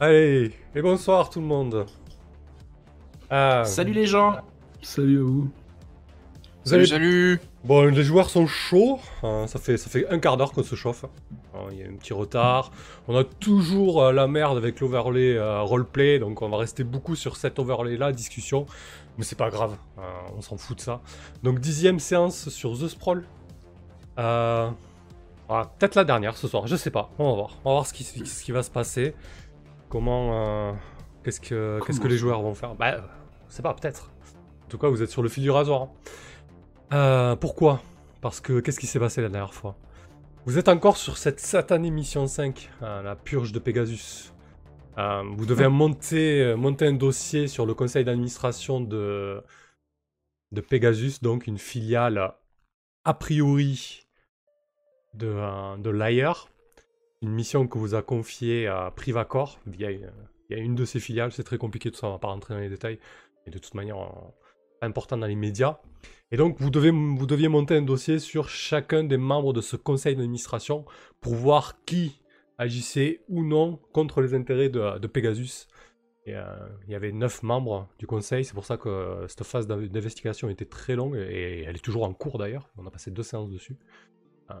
Allez, et bonsoir tout le monde. Ah, salut les gens. Salut à vous. Salut, salut. Bon, les joueurs sont chauds. Hein, ça, fait, ça fait un quart d'heure qu'on se chauffe. Hein, il y a un petit retard. On a toujours euh, la merde avec l'overlay euh, roleplay, donc on va rester beaucoup sur cet overlay-là, discussion. Mais c'est pas grave, hein, on s'en fout de ça. Donc dixième séance sur The Sprawl. Euh, Peut-être la dernière ce soir, je sais pas. On va voir. On va voir ce qui, ce qui va se passer. Comment. Qu'est-ce que, qu'est-ce que les joueurs vont faire? Bah, sais pas, peut-être. En tout cas, vous êtes sur le fil du rasoir. Euh, pourquoi? Parce que qu'est-ce qui s'est passé la dernière fois? Vous êtes encore sur cette satanée mission 5, euh, la purge de Pegasus. Euh, vous devez monter, monter un dossier sur le conseil d'administration de, de Pegasus, donc une filiale a priori de, de Liar. Une mission que vous a confiée à Privacor via il y a une de ces filiales, c'est très compliqué tout ça, on va pas rentrer dans les détails, mais de toute manière, important dans les médias. Et donc, vous, devez, vous deviez monter un dossier sur chacun des membres de ce conseil d'administration pour voir qui agissait ou non contre les intérêts de, Pegasus. Et, euh, il y avait neuf membres du conseil, c'est pour ça que cette phase d'investigation était très longue et elle est toujours en cours d'ailleurs. On a passé deux séances dessus. Euh,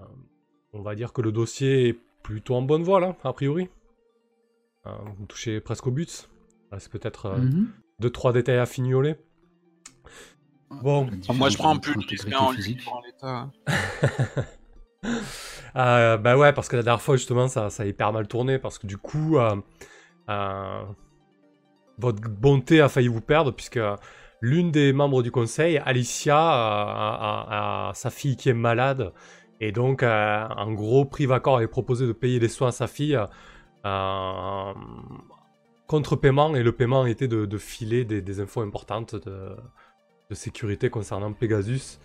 on va dire que le dossier plutôt en bonne voie là, a priori. Euh, vous touchez presque au but. C'est peut-être 2-3 mhm. détails à fignoler. Bon, moi je prends plus de en l'état. euh, bah ouais, parce que la dernière fois justement ça, ça a hyper mal tourné parce que du coup euh, euh, votre bonté a failli vous perdre puisque l'une des membres du conseil, Alicia, a, sa fille qui est malade et donc en gros Privacor avait proposé de payer les soins à sa fille contre paiement et le paiement était de, filer des, infos importantes de sécurité concernant Pegasus.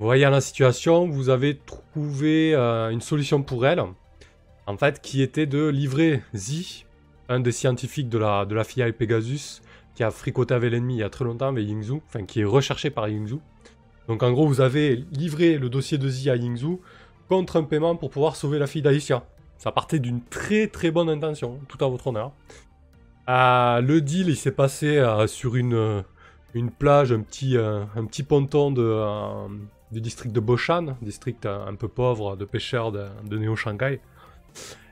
Voyez la situation, vous avez trouvé euh, une solution pour elle, en fait, qui était de livrer Zi, un des scientifiques de la, de la filiale Pegasus, qui a fricoté avec l'ennemi il y a très longtemps avec Yingzhou, enfin qui est recherché par Yingzhou. Donc en gros, vous avez livré le dossier de Zi à Yingzhou contre un paiement pour pouvoir sauver la fille d'Alicia. Ça partait d'une très très bonne intention, tout à votre honneur. Euh, le deal, il s'est passé euh, sur une, une plage, un petit, euh, un petit ponton de, euh, du district de Boshan, district euh, un peu pauvre de pêcheurs de, de Néo-Shanghai.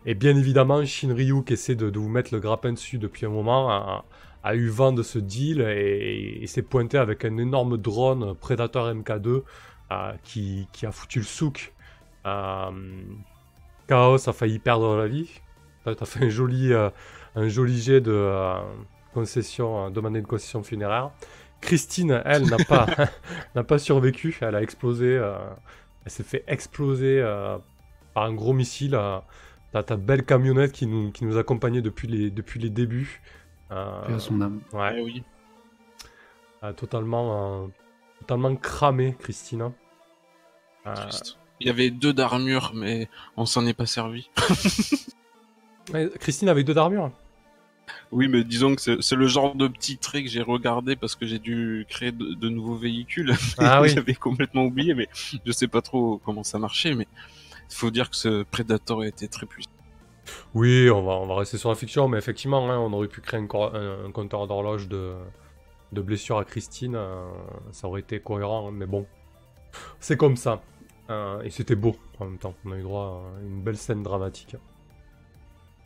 Et bien évidemment, Shinryu, qui essaie de, vous mettre le grappin dessus depuis un moment, a, eu vent de ce deal et, s'est pointé avec un énorme drone Predator MK2 qui, qui, a foutu le souk. Chaos a failli perdre la vie. T'as fait un joli, un joli jet de concession, demander une concession funéraire. Christine, elle, n'a pas, pas survécu. Elle a explosé. Euh, elle s'est fait exploser euh, par un gros missile. Euh, T'as ta belle camionnette qui nous, qui nous accompagnait depuis les, depuis les débuts. Euh, son âme. Ouais. Eh oui. totalement, totalement cramé, Christine. Il y avait deux d'armure, mais on s'en est pas servi. Christine avait deux d'armure oui, mais disons que c'est le genre de petit trait que j'ai regardé parce que j'ai dû créer de, nouveaux véhicules. Ah oui. J'avais complètement oublié, mais je sais pas trop comment ça marchait. Mais il faut dire que ce Predator été très puissant. Oui, on va, on va rester sur la fiction, mais effectivement, hein, on aurait pu créer un, compteur d'horloge de, de blessures à Christine. Euh, ça aurait été cohérent, mais bon. C'est comme ça. Euh, et c'était beau en même temps. On a eu droit à une belle scène dramatique.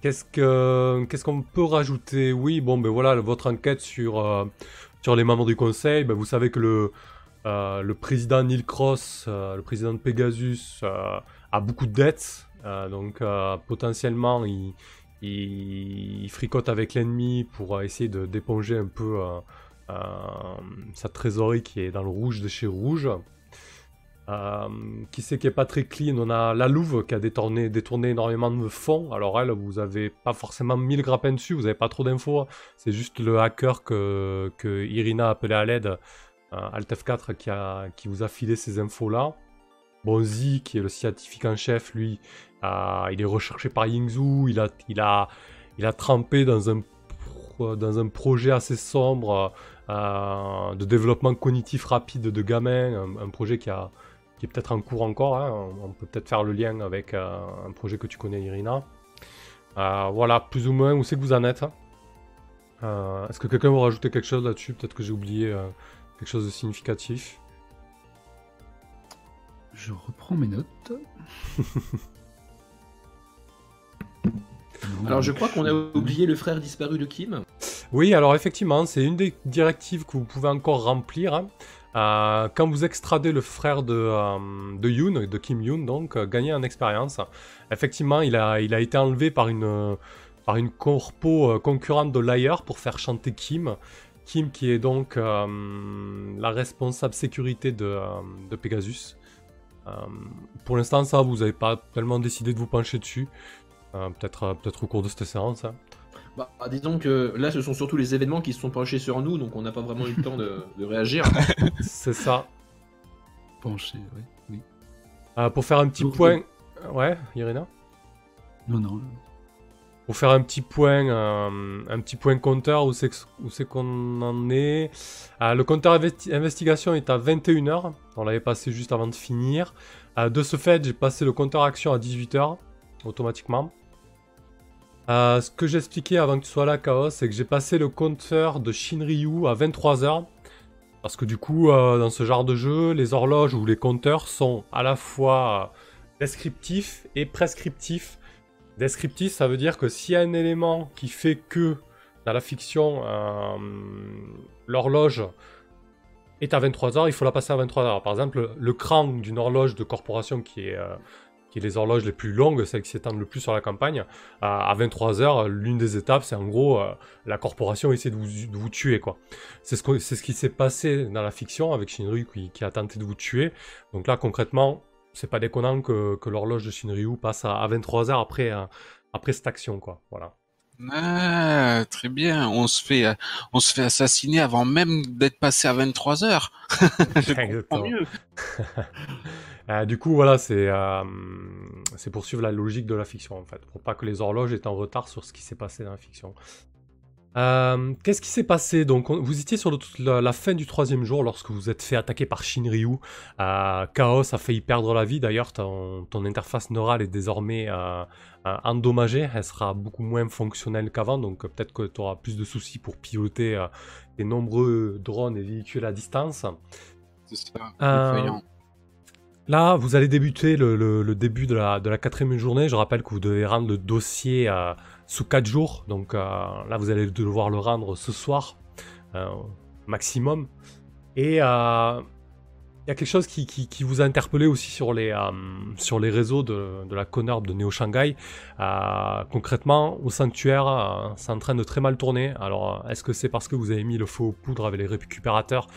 Qu'est-ce que qu'est-ce qu'on peut rajouter? Oui, bon, ben voilà, votre enquête sur euh, sur les membres du conseil. Ben, vous savez que le le président Neil Cross, le président de Pegasus, a beaucoup de dettes, donc potentiellement il, fricote avec l'ennemi pour essayer de d'éponger un peu sa trésorerie qui est dans le rouge de chez Rouge. Euh, qui c'est qui est pas très clean On a la Louve qui a détourné, détourné énormément de fonds. Alors elle, vous avez pas forcément mis le grappin dessus, vous avez pas trop d'infos. C'est juste le hacker que, Irina a appelé à l'aide, euh, Altef4, qui, qui vous a filé ces infos-là. Bonzi, qui est le scientifique en chef, lui, euh, il est recherché par Yingzhou, il a, il a, il a trempé dans un, dans un projet assez sombre de développement cognitif rapide de gamins, un projet qui a, qui est peut-être en cours encore. Hein. On peut peut-être faire le lien avec euh, un projet que tu connais, Irina. voilà, plus ou moins, où c'est que vous en êtes Est-ce que quelqu'un veut rajouter quelque chose là-dessus? Peut-être que j'ai oublié quelque chose de significatif. Je reprends mes notes. Alors je crois qu'on a oublié le frère disparu de Kim. Oui, alors effectivement, c'est une des directives que vous pouvez encore remplir. Hein. Euh, quand vous extradez le frère de, euh, de Yoon, de Kim Yoon, donc, euh, gagnez en expérience. Effectivement, il a, il a été enlevé par une, par une corpo concurrente de Liar pour faire chanter Kim. Kim qui est donc la responsable sécurité de, de Pegasus. pour l'instant, ça, vous n'avez pas tellement décidé de vous pencher dessus. Peut-être peut au cours de cette séance. Hein. Bah, disons que là, ce sont surtout les événements qui se sont penchés sur nous, donc on n'a pas vraiment eu le temps de, réagir. C'est ça. Pencher, oui. oui. Euh, pour faire un petit point. Ouais, Irina? Non, non. Pour faire un petit point, euh, un petit point compteur, où c'est qu'on en est? Euh, le compteur investigation est à 21h. On l'avait passé juste avant de finir. de ce fait, j'ai passé le compteur action à 18h, automatiquement. Euh, ce que j'expliquais avant que tu sois là, Chaos, c'est que j'ai passé le compteur de Shinryu à 23h. Parce que du coup, euh, dans ce genre de jeu, les horloges ou les compteurs sont à la fois euh, descriptifs et prescriptifs. Descriptif, ça veut dire que s'il y a un élément qui fait que dans la fiction, l'horloge est à 23h, il faut la passer à 23h. Par exemple, le cran d'une horloge de corporation qui est les horloges les plus longues, celles qui s'étendent le plus sur la campagne, à, 23h, l'une des étapes, c'est en gros euh, la corporation essaie de vous, tuer. quoi. C'est ce, qui s'est passé dans la fiction avec Shinryu qui, a tenté de vous tuer. Donc là, concrètement, c'est pas déconnant que, l'horloge de Shinryu passe à, 23h après, euh, après cette action. quoi. Voilà. Ah, très bien. On se fait, on se fait assassiner avant même d'être passé à 23 heures. Mieux. Euh, du coup, voilà, c'est euh, c'est poursuivre la logique de la fiction, en fait, pour pas que les horloges aient en retard sur ce qui s'est passé dans la fiction. Euh, qu'est-ce qui s'est passé Donc, vous étiez sur la, fin du troisième jour lorsque vous êtes fait attaquer par Shinryu. Chaos a failli perdre la vie. D'ailleurs, ton, interface neurale est désormais endommagée. Elle sera beaucoup moins fonctionnelle qu'avant. Donc, peut-être que tu auras plus de soucis pour piloter des nombreux drones et véhicules à distance. C'est ça. Là, vous allez débuter le, début de la, quatrième journée. Je rappelle que vous devez rendre le dossier euh, sous quatre jours. Donc euh, là, vous allez devoir le rendre ce soir, euh, maximum. Et il y a quelque chose qui, vous a interpellé aussi sur les, sur les réseaux de, la Connerb de Neo Shanghai. concrètement, au sanctuaire, c'est en train de très mal tourner. Alors, est-ce que c'est parce que vous avez mis le faux poudre avec les récupérateurs?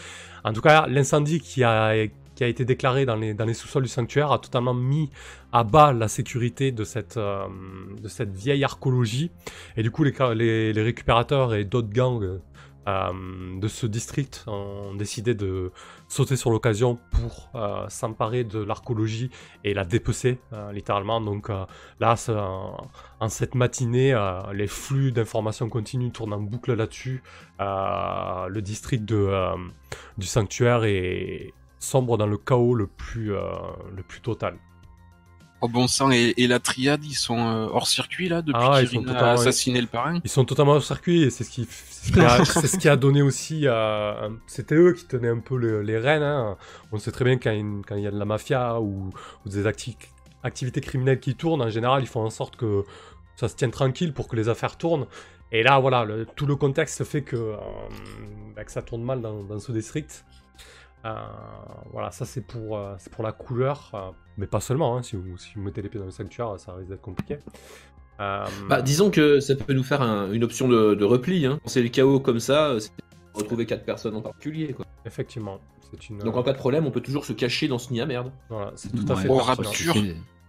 En tout cas, l'incendie qui a a été déclaré dans les, sous-sols du sanctuaire a totalement mis à bas la sécurité de cette, euh, vieille archéologie. Et du coup, les, les, récupérateurs et d'autres gangs euh, de ce district ont décidé de sauter sur l'occasion pour euh, s'emparer de l'archéologie et la dépecer littéralement. Donc là, en, cette matinée, les flux d'informations continuent tournent en boucle là-dessus. le district du sanctuaire est, sombre dans le chaos le plus, euh, le plus total. Oh bon sang, et, la triade, ils sont euh, hors circuit là depuis ah, qu'ils a assassiné le parrain Ils sont totalement hors circuit et c'est ce qui, c'est ce, qui a donné aussi. à... C'était eux qui tenaient un peu les rênes. Hein. On sait très bien quand il y a de la mafia ou, des activités criminelles qui tournent, en général, ils font en sorte que ça se tienne tranquille pour que les affaires tournent. Et là, voilà, tout le contexte fait que, euh, bah, que ça tourne mal dans, dans ce district. Euh, voilà, ça c'est pour, euh, pour la couleur, euh, mais pas seulement. Hein, si, vous, si, vous, mettez les pieds dans le sanctuaire, ça risque d'être compliqué. Bah, disons que ça peut nous faire une option de, repli. Hein. C'est le chaos comme ça, c'est retrouver quatre personnes en particulier. Quoi. Effectivement. Une... Donc en cas de problème, on peut toujours se cacher dans ce nid à merde. Voilà, c'est tout à fait.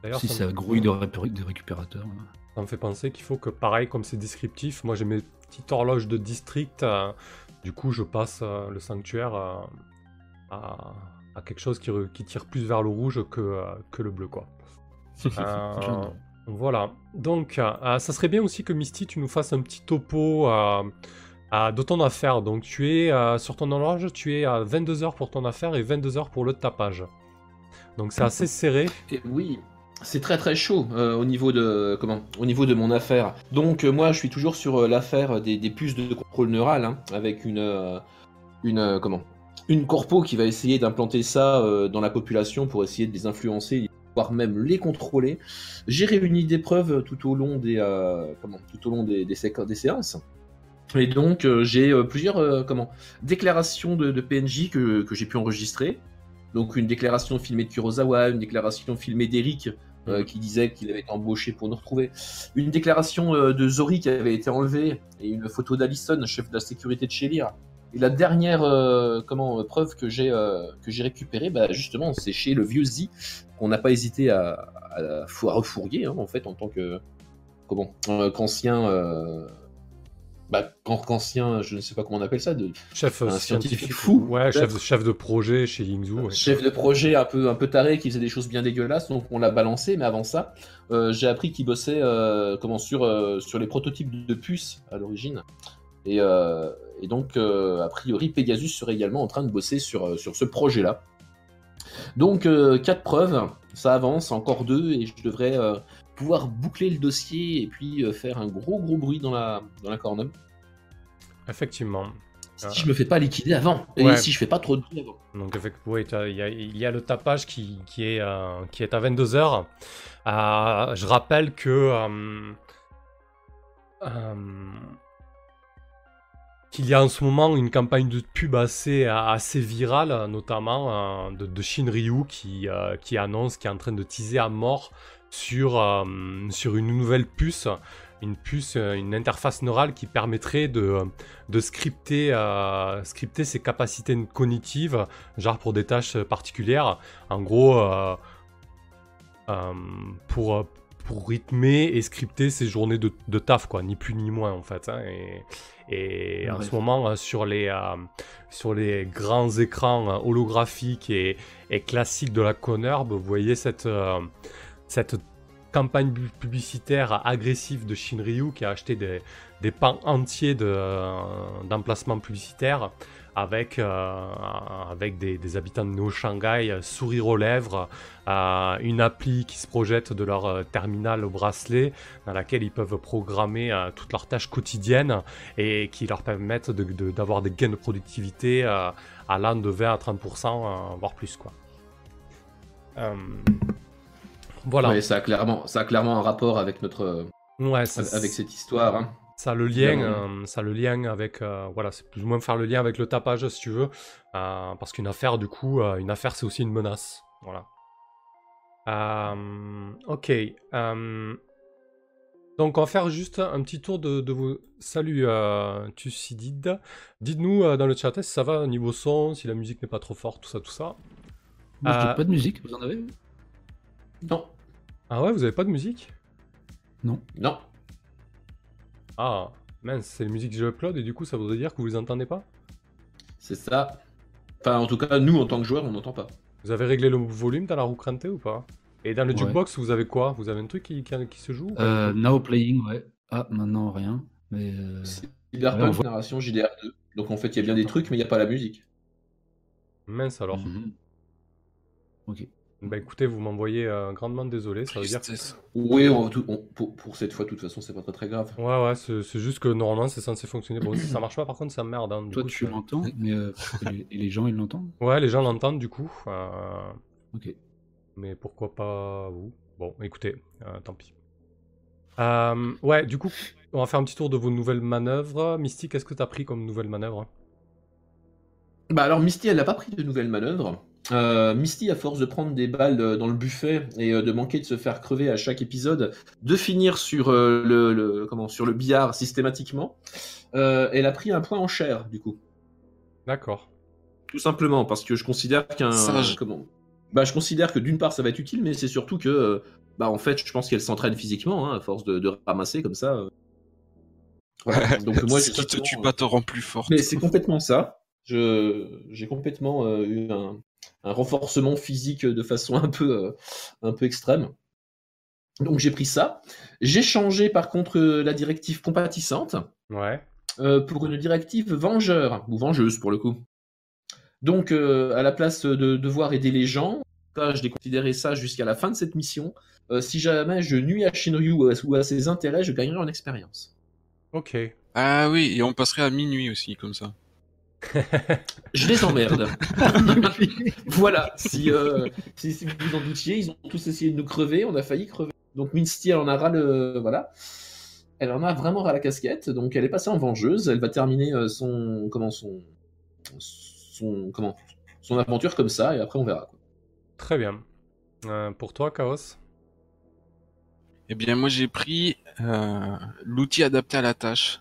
D'ailleurs, si ça, grouille de, récupérateurs. Ça me fait penser qu'il faut que, pareil, comme c'est descriptif, moi j'ai mes petites horloges de district. du coup, je passe le sanctuaire à, quelque chose qui, qui, tire plus vers le rouge que, euh, que le bleu, quoi. Euh, voilà. Donc, euh, ça serait bien aussi que Misty, tu nous fasses un petit topo de ton affaire. Donc, tu es sur ton horloge, tu es à 22 heures pour ton affaire et 22 heures pour le tapage. Donc, c'est assez serré. oui. c'est très très chaud au niveau de comment au niveau de mon affaire. Donc moi je suis toujours sur l'affaire des, puces de contrôle neural hein, avec une une comment une corpo qui va essayer d'implanter ça dans la population pour essayer de les influencer voire même les contrôler. J'ai réuni des preuves tout au long des comment tout au long des, des, des séances. Et donc j'ai plusieurs comment déclarations de, de PNJ que, que j'ai pu enregistrer. Donc une déclaration filmée de Kurosawa, une déclaration filmée d'Eric euh, qui disait qu'il avait été embauché pour nous retrouver. Une déclaration euh, de Zori qui avait été enlevée et une photo d'Alison, chef de la sécurité de chez Lear. Et la dernière euh, comment, preuve que j'ai j'ai récupérée, bah, justement, c'est chez le vieux Z, qu'on n'a pas hésité à, à, refourguer, hein, en fait, en tant que comment qu'ancien bah, ancien, je ne sais pas comment on appelle ça, de chef un scientifique, fou, ouais, chef, chef, de projet chez Yingzhou, ouais. chef de projet un peu un peu taré qui faisait des choses bien dégueulasses, donc on l'a balancé. Mais avant ça, euh, j'ai appris qu'il bossait euh, comment sur euh, sur les prototypes de puces à l'origine, et, et, donc a priori Pegasus serait également en train de bosser sur sur ce projet-là. Donc quatre preuves, ça avance, encore deux, et je devrais pouvoir boucler le dossier et puis euh, faire un gros gros bruit dans la, dans la corne. Effectivement. Si je me fais pas liquider avant, et si je fais pas trop de bruit avant. Donc oui, il y, a, il y, a le tapage qui, qui est, euh, qui est à 22h. Euh, je rappelle que... qu'il y a en ce moment une campagne de pub assez, assez virale, notamment de, de Shinryu qui, qui annonce, qui est en train de teaser à mort sur, euh, sur une nouvelle puce, une puce, euh, une interface neurale qui permettrait de, de scripter, euh, scripter ses capacités cognitives, genre pour des tâches particulières. En gros, pour, pour rythmer et scripter ses journées de, de, taf, quoi, ni plus ni moins en fait. Hein. et, et en ce moment, sur les, sur les grands écrans holographiques et, et classiques de la Connerb, vous voyez cette, cette campagne publicitaire agressive de Shinryu qui a acheté des, des pans entiers d'emplacements publicitaires avec, euh, avec des, habitants de Néo-Shanghai, euh, sourire aux lèvres, euh, une appli qui se projette de leur terminal au bracelet dans laquelle ils peuvent programmer toutes leurs tâches quotidiennes et qui leur permettent d'avoir des gains de productivité allant de 20 à 30%, voire plus. quoi. Voilà. ça a clairement, ça a clairement un rapport avec notre, ouais, avec cette histoire. Hein. Ça a le lien, euh, ça le lien avec, euh, voilà, c'est plus ou moins faire le lien avec le tapage si tu veux, euh, parce qu'une affaire du coup, une affaire c'est aussi une menace, voilà. ok. Donc on va faire juste un petit tour de, de vos... Salut Tucidide. Dites-nous dans le chat si ça va au niveau son, si la musique n'est pas trop forte, tout ça, tout ça? Moi, pas de musique, vous en avez non. Ah ouais, vous avez pas de musique? Non. Non. Ah, mince, c'est la musique que j'upload et du coup ça voudrait dire que vous les entendez pas C'est ça. Enfin, en tout cas, nous en tant que joueurs, on n'entend pas. Vous avez réglé le volume dans la roue crantée ou pas? Et dans le jukebox, vous avez quoi? Vous avez un truc qui, qui, se joue euh, Now playing, ouais. Ah, maintenant rien. Mais. Euh... Cyberpunk Génération JDR2. Donc en fait, il y a bien des trucs, mais il n'y a pas la musique. Mince alors. Mhm. Ok. Bah écoutez, vous m'envoyez euh, grandement désolé, ça veut dire. Oui, pour, cette fois, de toute façon, c'est pas très, très grave. Ouais, ouais, c'est juste que normalement, c'est censé fonctionner. Bon, si ça marche pas, par contre, ça merde. Hein, Toi, tu l'entends, mais euh, et les gens, ils l'entendent? Ouais, les gens l'entendent du coup. Euh, ok. Mais pourquoi pas vous? Bon, écoutez, tant pis. ouais, du coup, on va faire un petit tour de vos nouvelles manœuvres. Misty, qu'est-ce que t'as pris comme nouvelle manœuvre Bah alors, Misty, elle n'a pas pris de nouvelles manœuvres. Euh, Misty, à force de prendre des balles euh, dans le buffet et euh, de manquer de se faire crever à chaque épisode, de finir sur, le, comment, sur le billard systématiquement, elle a pris un point en chair, du coup. D'accord. Tout simplement, parce que je considère qu'un. Comment? Bah, je considère que d'une part ça va être utile, mais c'est surtout que, bah, en fait, je pense qu'elle s'entraîne physiquement, hein, à force de, ramasser comme ça. Donc moi, ce qui te tue pas te rend plus fort. Mais c'est complètement ça. J'ai complètement eu un, un renforcement physique de façon un peu, euh, un peu extrême. Donc j'ai pris ça. J'ai changé par contre euh, la directive compatissante ouais. Euh, pour une directive vengeur, ou vengeuse pour le coup. Donc à la place de devoir aider les gens, Ça, je déconsidérais ça jusqu'à la fin de cette mission. Euh, si jamais je nuis à Shinryu ou à, ses intérêts, je gagnerai en expérience. Ok. Ah oui, et on passerait à minuit aussi, comme ça. Je les emmerde. voilà, si, euh, si, vous vous en doutiez, ils ont tous essayé de nous crever, on a failli crever. Donc Misty, elle en a ras le... Voilà. Elle en a vraiment ras la casquette, donc elle est passée en vengeuse, elle va terminer euh, son... Comment son... Son... Comment Son aventure comme ça, et après on verra. Très bien. pour toi, Chaos? Eh bien, moi, j'ai pris euh, l'outil adapté à la tâche.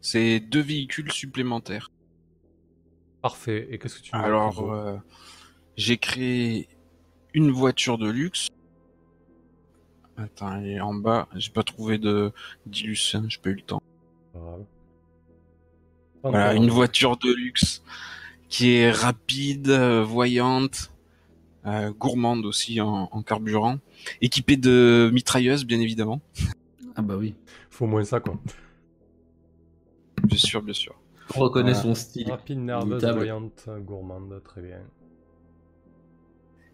C'est deux véhicules supplémentaires. Parfait. Et qu'est-ce que tu veux Alors, euh, j'ai créé une voiture de luxe. Attends, elle est en bas. J'ai pas trouvé de d'illus, hein, j'ai pas eu le temps. Voilà, une voiture de luxe qui est rapide, euh, voyante, euh, gourmande aussi en, carburant, équipée de mitrailleuses bien évidemment. Ah bah oui. Faut moins ça quoi. Bien sûr, bien sûr. On reconnaît son style. Rapide, nerveuse, voyante, gourmande, très bien.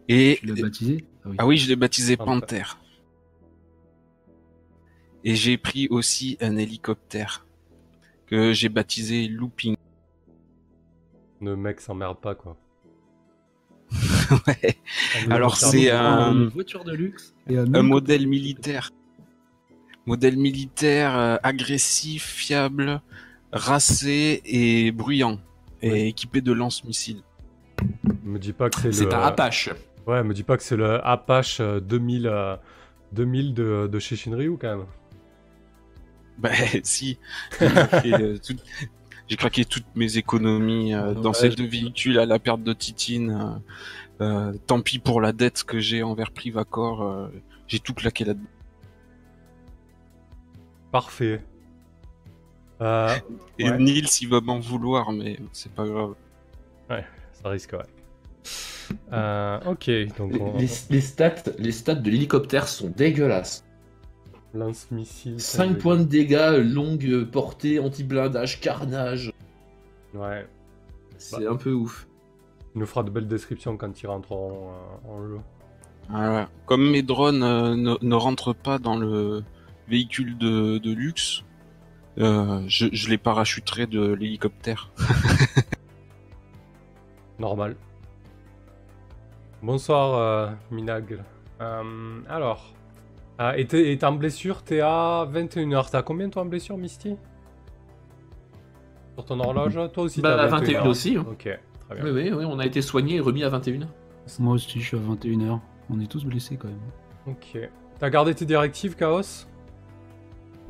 Et tu l'as baptisé? Ah oui. ah oui. je l'ai baptisé Panther. Et j'ai pris aussi un hélicoptère que j'ai baptisé Looping. Le mec s'emmerde pas quoi. ouais. Alors c'est un... Une voiture de luxe un, modèle militaire. Modèle militaire euh, agressif, fiable, racé et bruyant. Et équipé de lance-missiles. Me dis pas que c'est le... C'est un Apache. Ouais, me dis pas que c'est le Apache 2000, euh, 2000 euh, de, de chez Shinryu quand même? Bah si. J'ai craqué toutes mes économies euh, dans ces deux véhicules à la perte de Titine. Euh, euh, tant pis pour la dette que j'ai envers Privacor. j'ai tout claqué là-dedans. Parfait. Et Nils, il va m'en vouloir, mais c'est pas grave. Ouais, ça risque, ouais. ok, donc les, stats, les stats de l'hélicoptère sont dégueulasses. Lance-missile. 5 points de dégâts, longue portée, anti-blindage, carnage. Ouais. C'est bah. un peu ouf. Il nous fera de belles descriptions quand ils rentreront euh, en jeu. Voilà. Comme mes drones euh, ne, rentrent pas dans le véhicule de, luxe, euh, je, les parachuterai de l'hélicoptère. Normal. Bonsoir, Minag. alors, ah, et t'es en blessure, t'es à 21h. T'as combien toi en blessure, Misty? Sur ton horloge Toi aussi Bah, à 21 aussi. Hein. Ok, très bien. Oui, oui, oui, on a été soigné et remis à 21h. Moi aussi, je suis à 21h. On est tous blessés quand même. Ok. T'as gardé tes directives, Chaos?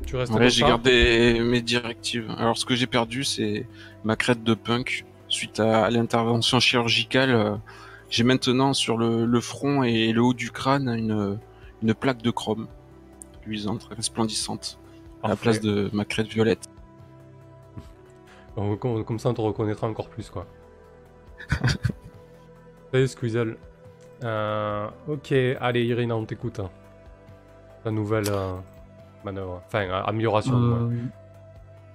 Tu restes Ouais, j'ai gardé mes directives. Alors, ce que j'ai perdu, c'est ma crête de punk. Suite à, l'intervention chirurgicale, euh, j'ai maintenant sur le front et le haut du crâne une une plaque de chrome luisante, resplendissante, à la place de ma crête violette. Comme, ça, on te reconnaîtra encore plus, quoi. Salut Squeezel. Euh, ok, allez Irina, on t'écoute. Hein. La nouvelle euh, manœuvre, enfin euh, amélioration.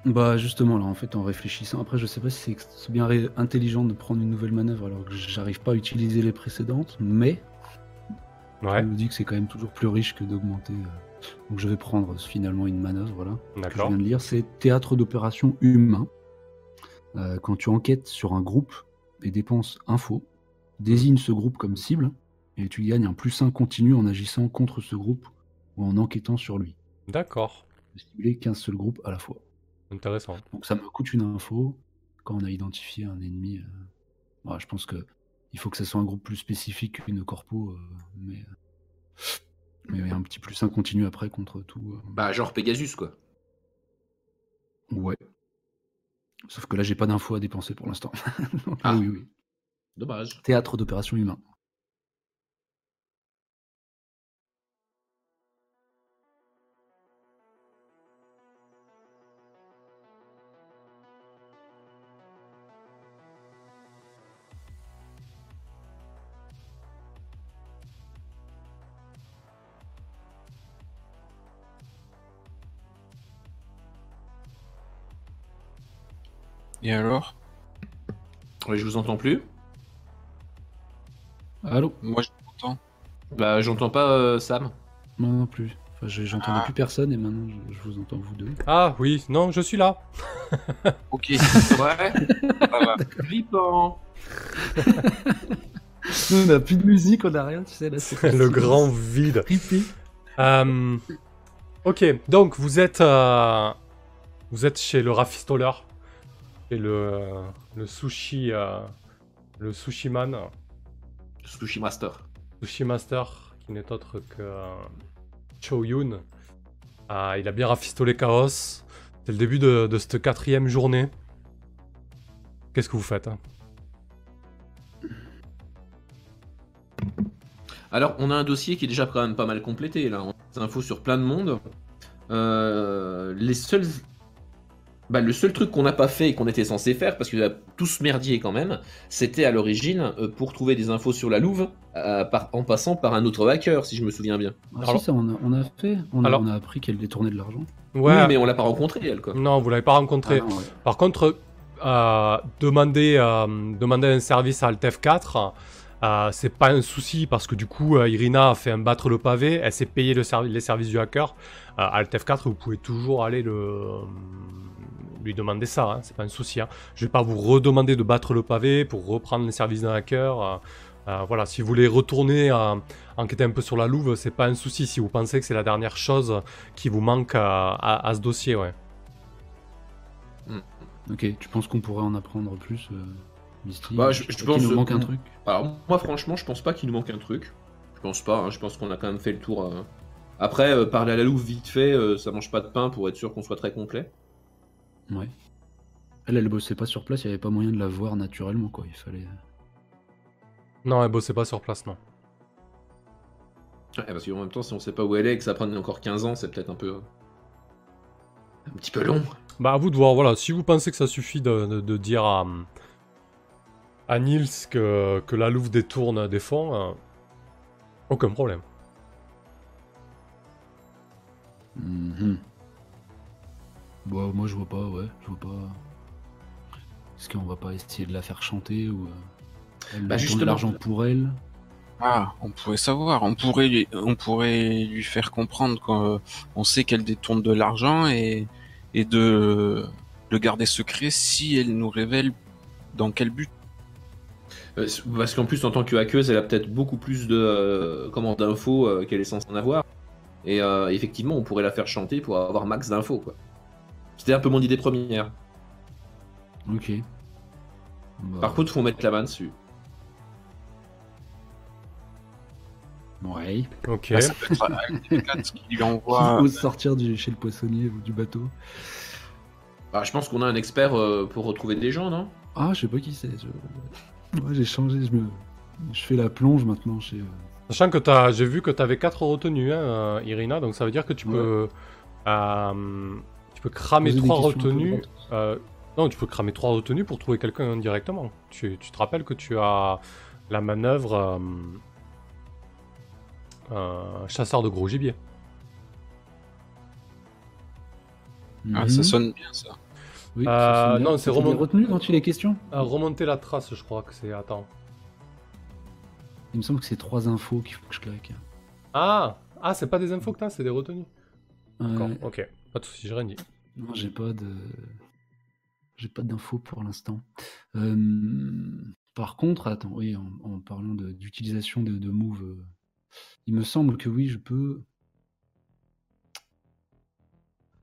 Bah justement là en fait en réfléchissant après je sais pas si c'est bien intelligent de prendre une nouvelle manœuvre alors que j'arrive pas à utiliser les précédentes mais Ouais. me dit que c'est quand même toujours plus riche que d'augmenter. Euh. Donc je vais prendre finalement une manœuvre, voilà. Que je viens de lire, c'est théâtre d'opération humain. Euh, quand tu enquêtes sur un groupe et dépenses info, désigne ce groupe comme cible et tu gagnes un plus 1 continu en agissant contre ce groupe ou en enquêtant sur lui. D'accord. Cibler qu'un seul groupe à la fois. Intéressant. Donc ça me coûte une info quand on a identifié un ennemi. Euh. je pense que il faut que ça soit un groupe plus spécifique qu'une corpo, euh, mais mais il y a un petit plus un continu après contre tout. Euh. Bah genre Pegasus quoi. Ouais. Sauf que là j'ai pas d'infos à dépenser pour l'instant. ah oui oui. Dommage. Théâtre d'opération humain. Et alors? Oui, je vous entends plus. Allô? Moi, je Bah, j'entends pas Sam. Non, non plus. Enfin, j'entendais ah. plus personne et maintenant je, vous entends vous deux. Ah oui, non, je suis là. ok. Ouais. Flippant. on n'a plus de musique, on n'a rien, tu sais. Là, le grand vide. Euh, ok, donc vous êtes, euh, vous êtes chez le rafistoleur, le, le sushi, euh, le sushi man. Sushi master. Sushi master, qui n'est autre que Cho Yoon. il a bien rafistolé Chaos. C'est le début de, de cette quatrième journée. Qu'est-ce que vous faites hein? Alors, on a un dossier qui est déjà quand même pas mal complété, là. On a des infos sur plein de monde. Euh, les seuls... Bah, le seul truc qu'on n'a pas fait et qu'on était censé faire, parce qu'il a tous merdier quand même, c'était à l'origine euh, pour trouver des infos sur la Louve, euh, en passant par un autre hacker, si je me souviens bien. Ah, Alors, ça, on a, fait. On, a, appris qu'elle détournait de l'argent. Oui, mais on l'a pas rencontrée, elle, quoi. Non, vous l'avez pas rencontrée. Ah, par contre, demander, demander un service à Altef 4 euh, c'est pas un souci parce que du coup, euh, Irina a fait un battre le pavé, elle s'est payé le les services du hacker. Euh, à Alt F4, vous pouvez toujours aller le... lui demander ça, hein, c'est pas un souci. Hein. Je vais pas vous redemander de battre le pavé pour reprendre les services d'un hacker. voilà, si vous voulez retourner enquêter un peu sur la louve, c'est pas un souci si vous pensez que c'est la dernière chose qui vous manque à, ce dossier, ouais. Hmm. Ok, tu penses qu'on pourrait en apprendre plus bah, je, pense qu'il nous manque un truc? Alors moi franchement je pense pas qu'il nous manque un truc. Je pense pas, hein. je pense qu'on a quand même fait le tour. Euh. Après, euh, parler à la louve vite fait, euh, ça mange pas de pain pour être sûr qu'on soit très complet. Ouais. Elle, elle bossait pas sur place, il y avait pas moyen de la voir naturellement quoi, il fallait... Non, elle bossait pas sur place, non. Ouais, parce qu'en même temps, si on sait pas où elle est et que ça prend encore 15 ans, c'est peut-être un peu... Un petit peu long. Bah à vous de voir, voilà, si vous pensez que ça suffit de dire à à Nils que, la Louve détourne des fonds, euh, aucun problème. Mhm. Bon, moi je vois pas, ouais, je vois pas. Est-ce qu'on va pas essayer de la faire chanter ou euh, elle bah, de l'argent pour elle? Ah, on pourrait savoir, on pourrait lui, on pourrait lui faire comprendre qu'on sait qu'elle détourne de l'argent et, et de le garder secret si elle nous révèle dans quel but. Euh, parce qu'en plus, en tant que hackeuse, elle a peut-être beaucoup plus de euh, d'infos euh, qu'elle est censée en avoir. Et effectivement, on pourrait la faire chanter pour avoir max d'infos. quoi. C'était un peu mon idée première. Ok. Par contre, faut mettre la main dessus. Ouais. Ok. Bah, ça peut être qui lui envoie. sortir du, chez le poissonnier ou du bateau. Bah, je pense qu'on a un expert pour retrouver des gens, non? Ah, je sais pas qui c'est. Moi, j'ai changé, je, me... je fais la plonge maintenant chez. Euh, Sachant que as... j'ai vu que tu avais 4 retenues, hein, euh, Irina, donc ça veut dire que tu peux. Euh, tu peux cramer 3 retenues. non, tu peux cramer 3 retenues pour trouver quelqu'un directement. Tu... tu, te rappelles que tu as la manœuvre chasseur de gros gibier. Ah, ça mhm. sonne bien ça. Oui, euh, non, c'est remonter. retenu quand tu les questions? Euh, Remonter la trace, je crois que c'est. Attends. Il me semble que c'est trois infos qu'il faut que je claque. Ah Ah, c'est pas des infos que t'as, c'est des retenues. D'accord, ok. Pas de soucis, j'ai rien dit. Non, j'ai pas de. J'ai pas d'infos pour l'instant. Euh, par contre, attends, oui, en, parlant d'utilisation de, de, move, euh, il me semble que oui, je peux.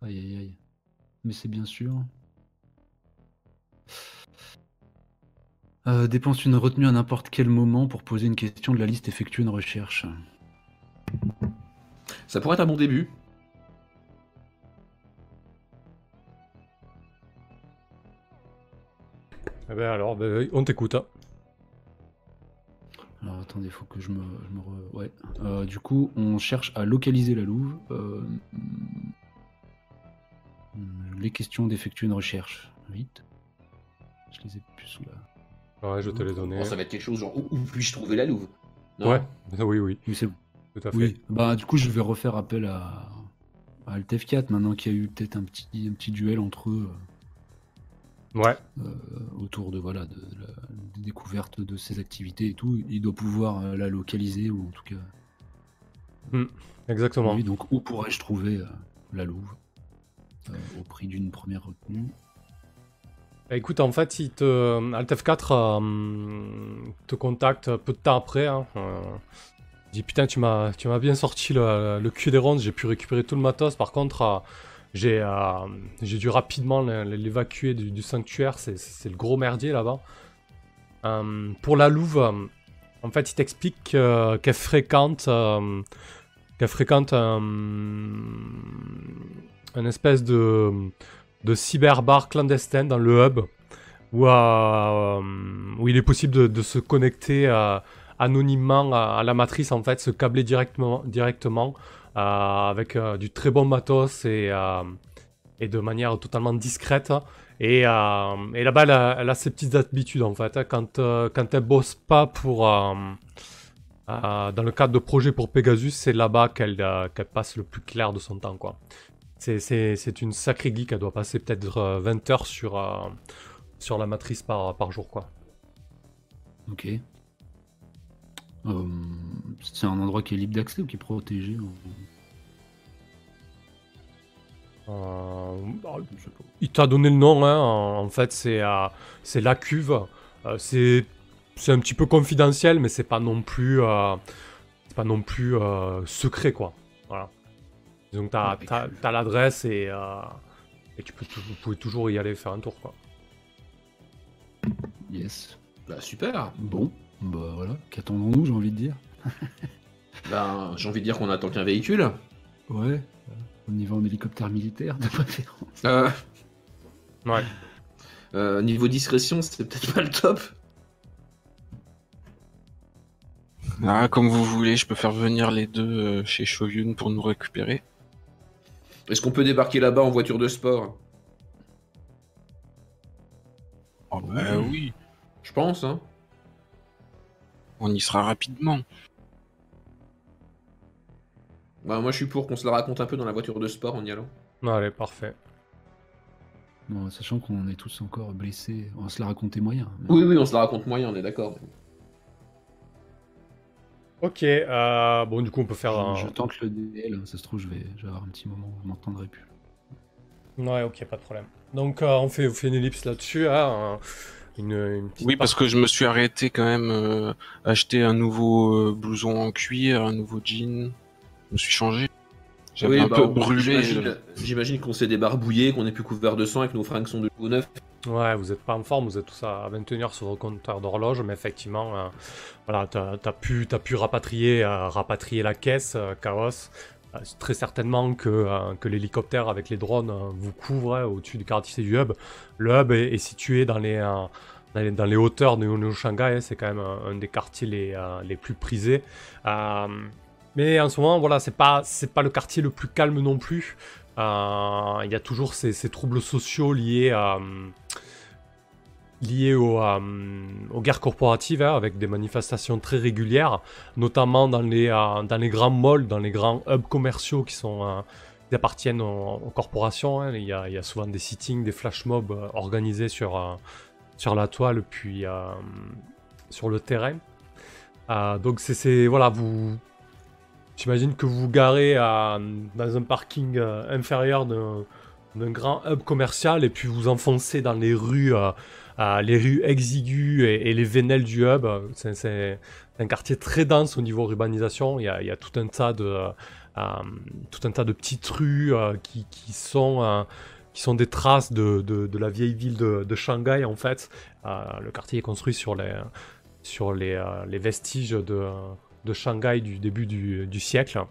Aïe aïe aïe. Mais c'est bien sûr. Euh, dépense une retenue à n'importe quel moment pour poser une question de la liste, effectuer une recherche. Ça pourrait être un bon début. Eh ben alors, ben, on t'écoute. Hein. Alors attendez, faut que je me, Ouais. Euh, du coup, on cherche à localiser la louve. Euh, les questions d'effectuer une recherche. Vite. Je les ai plus sous la. Ouais, je te les donné. ça va être quelque chose genre où, puis-je trouver la Louve? Ouais, oui, oui. Oui, c'est Tout à fait. Oui. Bah, du coup, je vais refaire appel à, à Altef 4 maintenant qu'il y a eu peut-être un petit, un petit duel entre eux. Euh, ouais. Euh, autour de voilà de, la découverte de ses activités et tout. Il doit pouvoir euh, la localiser ou en tout cas Hmm, exactement. Oui, donc où pourrais-je trouver la louve au prix d'une première retenue? Bah, écoute, en fait, il te, Alt 4 te contacte peu de temps après. Hein, il dit putain, tu m'as, tu m'as bien sorti le, le cul des rondes, j'ai pu récupérer tout le matos. Par contre, j'ai, j'ai dû rapidement l'évacuer du, sanctuaire. C'est, le gros merdier là-bas. pour la louve, en fait, il t'explique qu'elle fréquente, qu'elle un, espèce de cyberbar clandestin dans le hub où, euh, il est possible de, se connecter euh, anonymement à, la matrice, en fait, se câbler directement, directement euh, avec du très bon matos et, et de manière totalement discrète. Et, là-bas, elle, a ses petites habitudes en fait. Quand, quand elle bosse pas pour. dans le cadre de projets pour Pegasus, c'est là-bas qu'elle passe le plus clair de son temps. quoi. C'est une sacrée geek, elle doit passer peut-être 20 euh, heures sur, euh, sur la matrice par, par jour, quoi. Ok. Euh, c'est un endroit qui est libre d'accès ou qui est protégé Il t'a donné le nom, hein, en, fait, c'est la cuve. c'est un petit peu confidentiel, mais c'est pas non plus, pas non plus secret, quoi. Voilà. Donc t'as as, l'adresse et, euh, et tu peux, vous pouvez toujours y aller faire un tour quoi. Yes. Bah super. Bon, bah voilà, qu'attendons-nous j'ai envie de dire. ben j'ai envie de dire qu'on attend qu'un véhicule. Ouais, on y va en hélicoptère militaire de préférence. Euh... Ouais. Euh, niveau discrétion, c'était peut-être pas le top. Ah, comme vous voulez, je peux faire venir les deux euh, chez Shoyun pour nous récupérer. Est-ce qu'on peut débarquer là-bas en voiture de sport? Oh bah oui. Je pense, hein. On y sera rapidement. Bah moi je suis pour qu'on se la raconte un peu dans la voiture de sport en y allant. Allez, parfait. Bon, sachant qu'on est tous encore blessés, on va se la raconter moyen. Oui, oui, on se la raconte moyen, on est d'accord. Ok, euh, bon, du coup, on peut faire un. Je tente le DL, hein, ça se trouve, je vais, avoir un petit moment où je m'entendrai plus. Ouais, ok, pas de problème. Donc, euh, on, fait, on fait une ellipse là-dessus. Hein, une, oui, parce que je me suis arrêté quand même, euh, acheter un nouveau blouson en cuir, un nouveau jean. Je me suis changé. J'avais un bah, peu brûlé. J'imagine qu'on s'est débarbouillé, qu'on est plus couvert de sang et que nos fringues sont de nouveau neufs. Ouais, vous êtes pas en forme, vous êtes tous à 21 heures sur vos compteurs d'horloge, mais effectivement, euh, voilà, t'as as pu, as pu rapatrier, euh, rapatrier la caisse, euh, Chaos. Très certainement que, que l'hélicoptère avec les drones vous couvre au-dessus du quartier du hub. Le hub est, situé dans les, dans les, hauteurs de, Shanghai, hein, c'est quand même un, des quartiers les, plus prisés. mais en ce moment, voilà, c'est pas, pas le quartier le plus calme non plus. Il y a toujours ces troubles sociaux liés à liées euh, aux, guerres corporatives, hein, avec des manifestations très régulières, notamment dans les, euh, dans les grands malls, dans les grands hubs commerciaux qui, sont, euh, appartiennent aux, corporations. Hein. Il, y a, souvent des sittings, des flash mobs organisés sur, sur la toile, puis sur le terrain. donc c'est voilà, vous, j'imagine que vous vous garez dans un parking inférieur d'un grand hub commercial et puis vous enfoncez dans les rues les rues exiguës et, les vénelles du hub. C'est un quartier très dense au niveau urbanisation. Il y a, tout, un tas de, euh, tout un tas de petites rues euh, qui, sont, euh, qui sont des traces de, la vieille ville de, Shanghai, en fait. le quartier est construit sur les, sur les, vestiges de, Shanghai du début du siècle.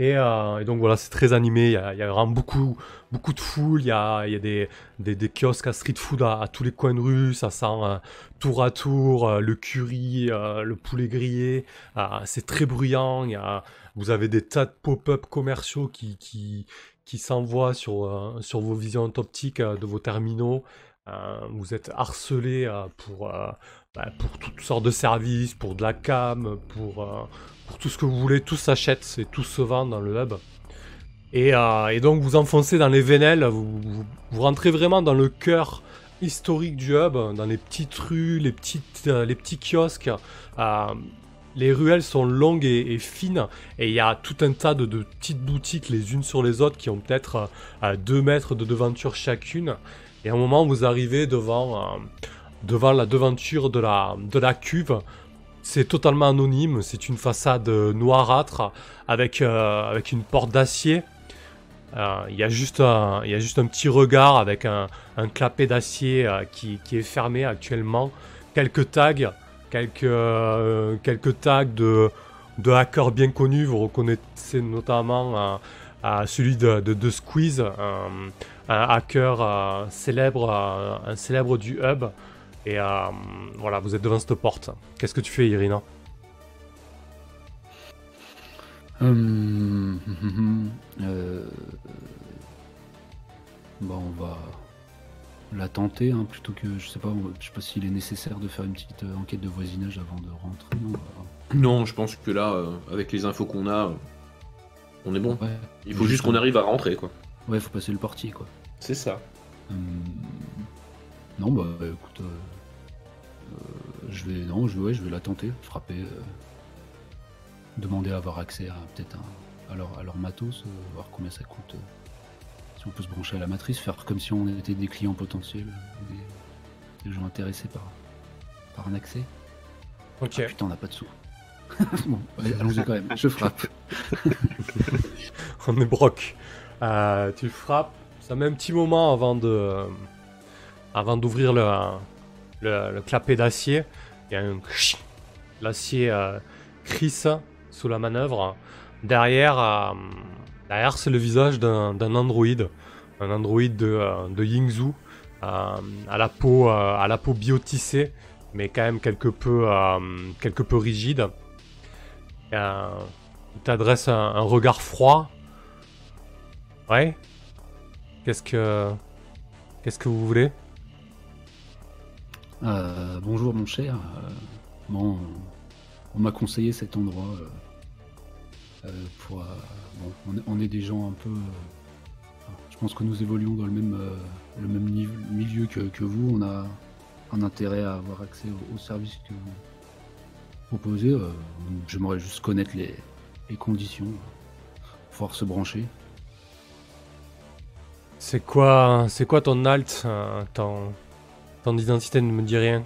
Euh, et, donc voilà, c'est très animé, il y, a, vraiment beaucoup, beaucoup de foule, il y a, des, kiosques à street food à, tous les coins de rue, ça sent euh, tour à tour euh, le curry, le poulet grillé, c'est très bruyant, vous avez des tas de pop-up commerciaux qui, s'envoient sur, vos visions optiques de vos terminaux, vous êtes harcelé bah, pour toutes sortes de services, pour de la cam, pour tout ce que vous voulez, tout s'achète, c'est tout se vend dans le hub. Et, euh, donc vous enfoncez dans les vénelles, vous, rentrez vraiment dans le cœur historique du hub, dans les petites rues, les, petites, euh, les petits kiosques. Euh, les ruelles sont longues et, fines, et il y a tout un tas de, petites boutiques les unes sur les autres qui ont peut-être 2 mètres de devanture chacune. Et à un moment, vous arrivez devant, devant la devanture de la, de la cuve. C'est totalement anonyme, c'est une façade noirâtre avec, avec une porte d'acier. Il y, a juste un, y a juste un petit regard avec un, un clapet d'acier qui, qui, est fermé actuellement. Quelques tags quelques, euh, quelques tags de, de hackers bien connus. Vous reconnaissez notamment euh, celui de, de, Squeeze, un, hacker euh, célèbre, un célèbre du hub. Et voilà, vous êtes devant cette porte. Qu'est-ce que tu fais, Irina? Hum, Bon, on va la tenter hein, plutôt que je sais pas je sais pas s'il est nécessaire de faire une petite euh, enquête de voisinage avant de rentrer non, je pense que là euh, avec les infos qu'on a euh, on est bon. Il faut juste qu'on arrive à rentrer quoi. Ouais faut passer le portier quoi. C'est ça. Hum, non bah écoute je vais non je vais je vais la tenter frapper demander à avoir accès à peut-être à leur, à leur matos voir combien ça coûte on peut se brancher à la matrice, faire comme si on était des clients potentiels, des, gens intéressés par, par un accès. Ok. Ah, putain, on n'a pas de sous. bon, allons-y quand même, je frappe. on est broc. Euh, tu frappes, ça met un petit moment avant de. avant d'ouvrir le, le, clapet d'acier. Il y a un. L'acier euh, crisse sous la manœuvre. Derrière, euh, Derrière, c'est le visage d'un androïde, un androïde de, euh, de Yingzhu, euh, à, la peau, à la peau biotissée, mais quand même quelque peu, quelque peu rigide. il t'adresse un, regard froid. Ouais. Qu'est-ce que, qu'est-ce que vous voulez? Bonjour mon cher. bon, on m'a conseillé cet endroit pour on, est des gens un peu. Euh, je pense que nous évoluons dans le même, euh, milieu que, vous. On a un intérêt à avoir accès aux, services que vous proposez. Euh, j'aimerais juste connaître les, conditions, pouvoir se brancher. C'est quoi, c'est quoi ton alt ton identité ne me dit rien.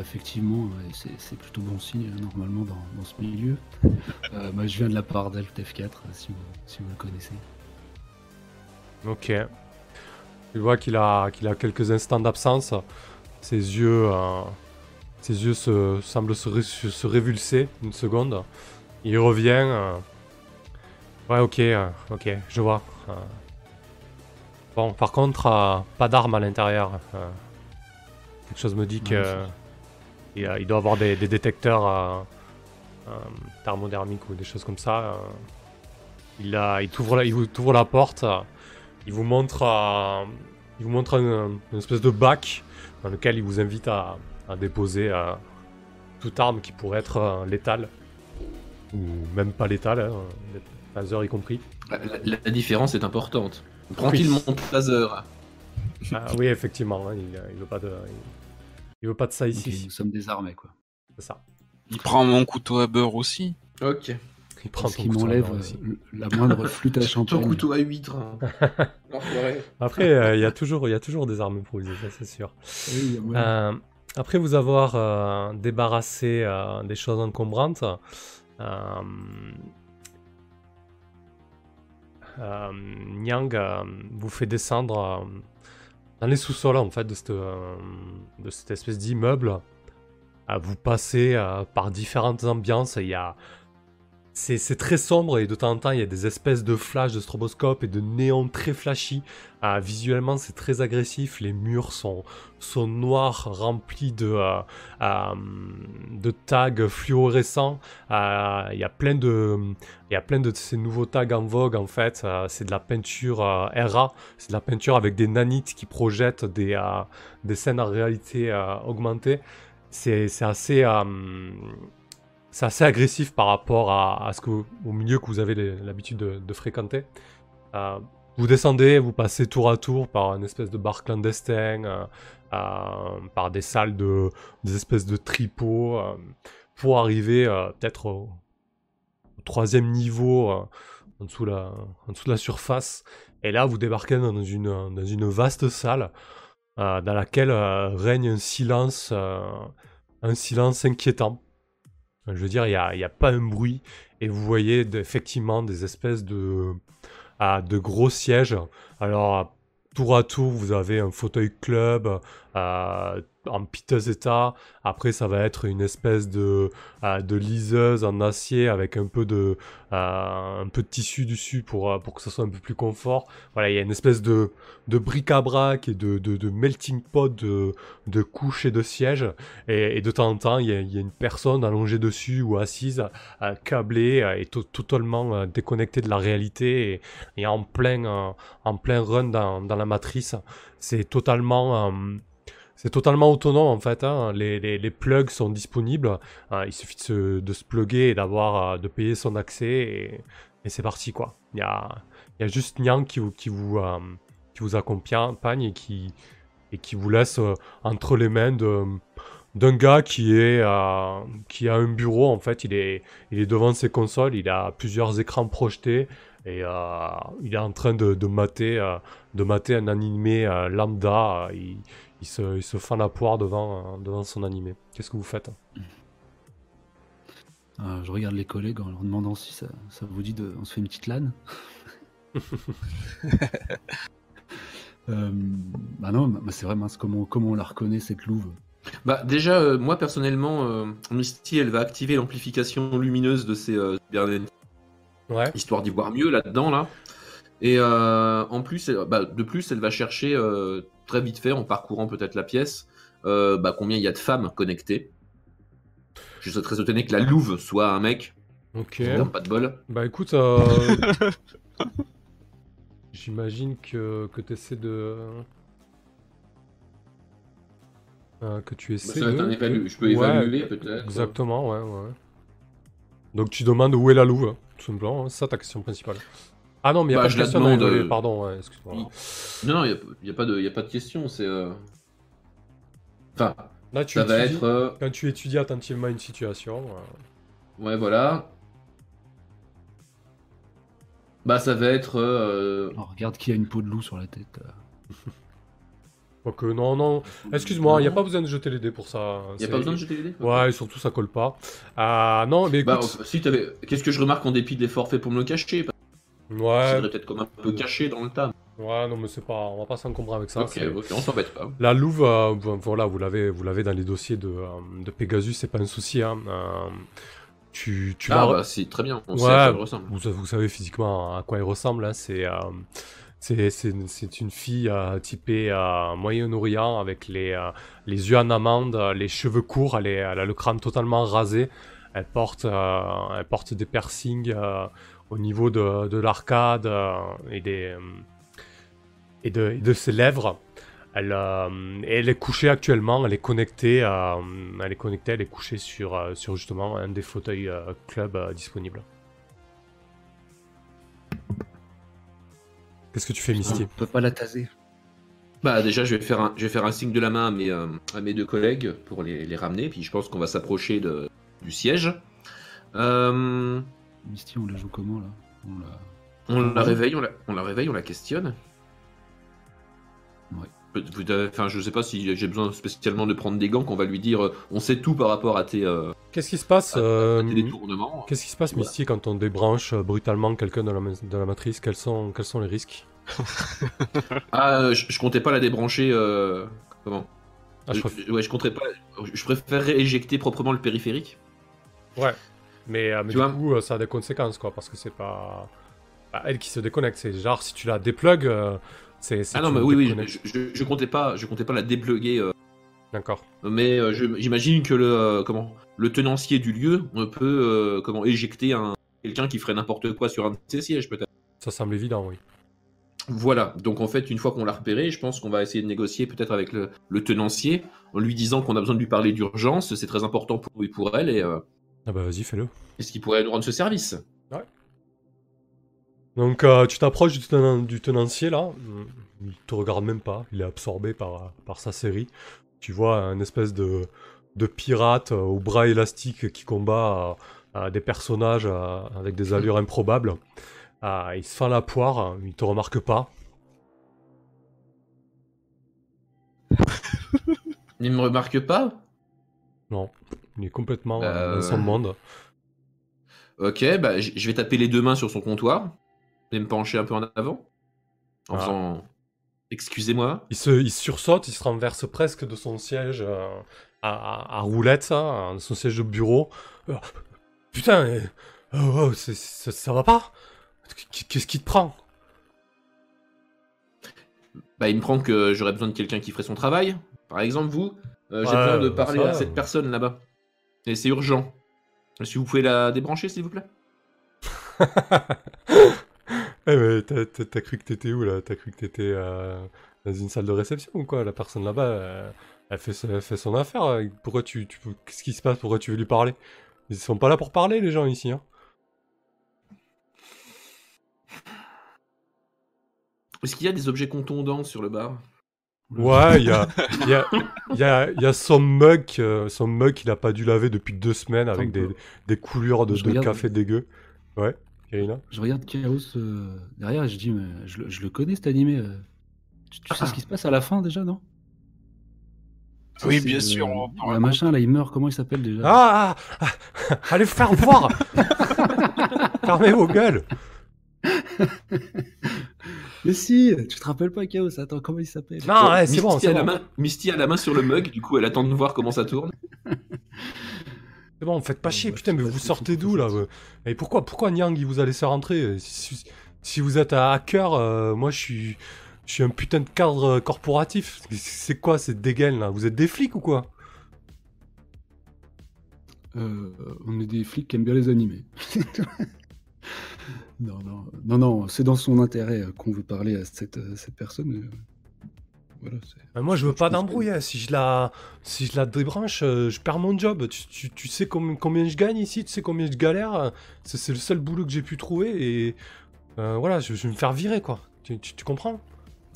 effectivement, c'est plutôt bon signe normalement dans ce milieu. Euh, moi, je viens de la part d'Alt F4, si vous, le connaissez. Ok. Tu vois qu'il a, qu'il a quelques instants d'absence. Ses yeux, euh, ses yeux se, semblent se, révulser une seconde. Il revient. Euh. Ouais, ok, ok, je vois. Bon, par contre, pas d'armes à l'intérieur. quelque chose me dit qu'il que il, doit avoir des, des détecteurs euh, thermodermique ou des choses comme ça. Euh, il, t'ouvre la, il t'ouvre la porte, il vous montre, euh, il vous montre une, espèce de bac dans lequel il vous invite à, déposer toute arme qui pourrait être létale ou même pas létale, hein, laser y compris. La, différence est importante. Tranquille, mon laser. Ah, oui, effectivement, hein, il, il, veut pas de, il, veut pas de ça ici. nous sommes désarmés, quoi. C'est ça. Il prend mon couteau à beurre aussi. Ok. Il prend ton couteau m'enlève la moindre flûte à champagne. Ton couteau à huître. après, euh, il y a toujours, il y a toujours des armes improvisées, ça c'est sûr. Euh, après vous avoir euh, débarrassé des choses encombrantes, Nyang vous fait descendre dans les sous-sols en fait de cette, de cette espèce d'immeuble vous passez euh, par différentes ambiances. Il y a... C'est très sombre et de temps en temps il y a des espèces de flashs de stroboscope et de néons très flashy. Euh, visuellement c'est très agressif, les murs sont, noirs remplis de, euh, de tags fluorescents. Il y a plein de, il y a plein de ces nouveaux tags en vogue en fait. c'est de la peinture RA, c'est de la peinture avec des nanites qui projettent des, des scènes en réalité augmentée c'est assez, euh, assez agressif par rapport à, ce que, au milieu que vous avez l'habitude de, fréquenter. Euh, vous descendez, vous passez tour à tour par une espèce de bar clandestin, par des salles de, des espèces de tripots, pour arriver peut-être au, troisième niveau, en dessous, la, en dessous de la surface. Et là, vous débarquez dans une, dans une vaste salle dans laquelle règne un silence, un silence inquiétant. Je veux dire, il n'y a, pas un bruit. Et vous voyez effectivement des espèces de, ah, gros sièges. Alors, tour à tour, vous avez un fauteuil club, euh, en piteux état. Après, ça va être une espèce de, euh, de liseuse en acier avec un peu de, euh, un peu de tissu dessus pour, euh, pour que ça soit un peu plus confort. Voilà, il y a une espèce de, de bric-à-brac et de, de, melting pot de, de couches et de sièges. Et, de temps en temps, il y, a, une personne allongée dessus ou assise, câblée et totalement déconnectée de la réalité et, en, plein, en plein run dans la matrice. C'est totalement c'est totalement autonome en fait. Hein. Les, les, plugs sont disponibles. Hein. Il suffit de se, de se plugger et d'avoir euh, de payer son accès et, c'est parti quoi. Il y a, y a juste Nyang qui vous, qui vous, euh, qui vous accompagne et qui, et qui vous laisse euh, entre les mains de, d'un gars qui est qui a un bureau en fait. Il est, il est devant ses consoles. Il a plusieurs écrans projetés et il est en train de, de mater, de mater un animé lambda. Il se, il se fend la poire devant, euh, devant son animé. Qu'est-ce que vous faites euh, Je regarde les collègues en leur demandant si ça, ça vous dit de. On se fait une petite LAN euh, Bah non, bah c'est vrai, comment, comment on la reconnaît cette louve? Bah déjà, moi personnellement, Misty, elle va activer l'amplification lumineuse de ses ouais. histoire d'y voir mieux là-dedans là. Et en plus, bah, de plus, elle va chercher très vite fait, en parcourant peut-être la pièce, euh, bah, combien il y a de femmes connectées. Je serais très étonné que la louve soit un mec. Ok. Pas de bol. Bah écoute, euh, j'imagine que, que tu essaies de. Euh, que tu bah, essaies de... Je peux évaluer peut-être. Exactement, ouais, ouais. Donc tu demandes où est la louve, tout simplement. Hein. C'est ça ta question principale. Ah non, mais il n'y a bah, pas de question. Demande, euh, Pardon, excuse-moi. Non, il n'y a, pas de, y a pas de question. C'est. Euh, enfin. Là, tu ça va être. Euh, quand tu étudies attentivement une situation. Ouais, voilà. Bah, ça va être. Oh, regarde qui a une peau de loup sur la tête. Quoique, non, non. Excuse-moi, il n'y a pas besoin de jeter les dés pour ça. Il n'y a pas besoin de jeter les dés Ouais, et surtout ça colle pas. Ah, non, mais bah, écoute. Bah, si avais... Qu'est-ce que je remarque en dépit de l'effort fait pour me le cacher? Ouais. C'est peut-être comme un peu caché dans le tas. Ouais, non, mais c'est pas, on va pas s'encombrer avec ça. Ok, ok, on s'embête pas. La louve, euh, voilà, vous l'avez, vous l'avez dans les dossiers de, euh, de Pegasus, c'est pas un souci. Hein. Euh, tu, tu ah, bah, c'est très bien, on sait à quoi elle ressemble. Vous, vous, savez physiquement à quoi elle ressemble, hein. c'est. c'est une fille typée Moyen-Orient avec les, les yeux en amande, les cheveux courts, elle, elle, a le crâne totalement rasé. Elle porte, elle porte des piercings au niveau de, de l'arcade euh, et, des, euh, et, de, de ses lèvres. Elle, euh, elle, est couchée actuellement, elle est connectée, elle est connectée, elle est couchée sur, sur justement un des fauteuils club disponibles. Qu'est-ce que tu fais, Misty? On peut pas la taser. Bah déjà, je vais faire un, je vais faire un signe de la main à mes, à mes deux collègues pour les, les ramener. Puis je pense qu'on va s'approcher du siège. Euh, Misty, on la joue comment là? On la, réveille, on la, on la réveille, on la questionne? Ouais. Enfin, je sais pas si j'ai besoin spécialement de prendre des gants qu'on va lui dire euh, on sait tout par rapport à tes. Euh, Qu'est-ce qui se passe euh, détournements? Qu'est-ce qui se passe, Misty, quand on débranche brutalement quelqu'un de la, de la matrice? Quels sont, quels sont les risques? Ah, je, comptais pas la débrancher. comment? Ah, je, préfère... ouais, je compterais pas. Je préférerais éjecter proprement le périphérique. Ouais. Mais, euh, du coup, euh, ça a des conséquences, quoi, parce que c'est pas... elle qui se déconnecte. C'est genre, si tu la déplugues, euh, c'est... Ah non, mais oui, oui, je, je, comptais pas, je comptais pas la dépluguer. D'accord. Mais j'imagine que le, comment, le tenancier du lieu peut comment, éjecter un, quelqu'un qui ferait n'importe quoi sur un de ses sièges, peut-être. Ça semble évident, oui. Voilà, donc en fait, une fois qu'on l'a repéré, je pense qu'on va essayer de négocier peut-être avec le, tenancier, en lui disant qu'on a besoin de lui parler d'urgence, c'est très important pour lui pour elle, et, ah bah vas-y, fais-le. Est-ce qu'il pourrait nous rendre ce service? Ouais. Donc tu t'approches du, tenancier là, il te regarde même pas, il est absorbé par, par sa série. Tu vois un espèce de, de pirate au bras élastique qui combat des personnages avec des allures improbables. il se fait la poire, il te remarque pas. il me remarque pas? Non, il est complètement dans son euh. monde. Ok, bah, je vais taper les deux mains sur son comptoir et me pencher un peu en avant. En ah. faisant. Excusez-moi. Il se, il sursaute, il se renverse presque de son siège euh, à, roulette, ça, de son siège de bureau. Euh, putain, oh, oh, ça, va pas? Qu'est-ce qui te prend? Bah, il me prend que j'aurais besoin de quelqu'un qui ferait son travail. Par exemple, vous, j'ai besoin de parler à cette personne là-bas. Et c'est urgent. Si vous pouvez la débrancher, s'il vous plaît? eh mais t'as cru que t'étais où là? T'as cru que t'étais euh, dans une salle de réception ou quoi? La personne là-bas, euh, elle, fait, fait, son affaire. Pourquoi tu, tu Qu'est-ce qui se passe? Pourquoi tu veux lui parler? Ils sont pas là pour parler, les gens ici. Hein. Est-ce qu'il y a des objets contondants sur le bar? Ouais, il y a, y, a, y, a, y a son mug, euh, son mug qu'il a pas dû laver depuis deux semaines avec des, des coulures de, de café dégueu. Ouais, Irina Je regarde Chaos euh, derrière et je dis, mais je, je le connais cet animé. Euh. Tu, sais ce qui se passe à la fin déjà, non? Oui, bien sûr. Le machin là, il meurt, comment il s'appelle déjà? Ah, ah, ah, Allez faire voir Fermez vos gueules Mais si, tu te rappelles pas Chaos Attends, comment il s'appelle? Non, c'est bon, c'est bon. Misty a la main sur le mug, du coup elle attend de voir comment ça tourne. C'est bon, faites pas chier, putain, mais vous sortez d'où là Et pourquoi, pourquoi Nyang il vous a laissé rentrer? Si, vous êtes un hacker, euh, moi je suis, je suis un putain de cadre corporatif. C'est quoi cette dégaine là? Vous êtes des flics ou quoi? Euh, On est des flics qui aiment bien les animés. Non, non, non, non, c'est dans son intérêt euh, qu'on veut parler à cette, euh, cette personne. Euh, voilà, moi, je veux pas d'embrouille. Hein. Si je la, si je la débranche, je perds mon job. Tu, tu, sais combien je gagne ici, tu sais combien je galère. C'est le seul boulot que j'ai pu trouver et voilà, je, vais me faire virer quoi. Tu, tu, comprends?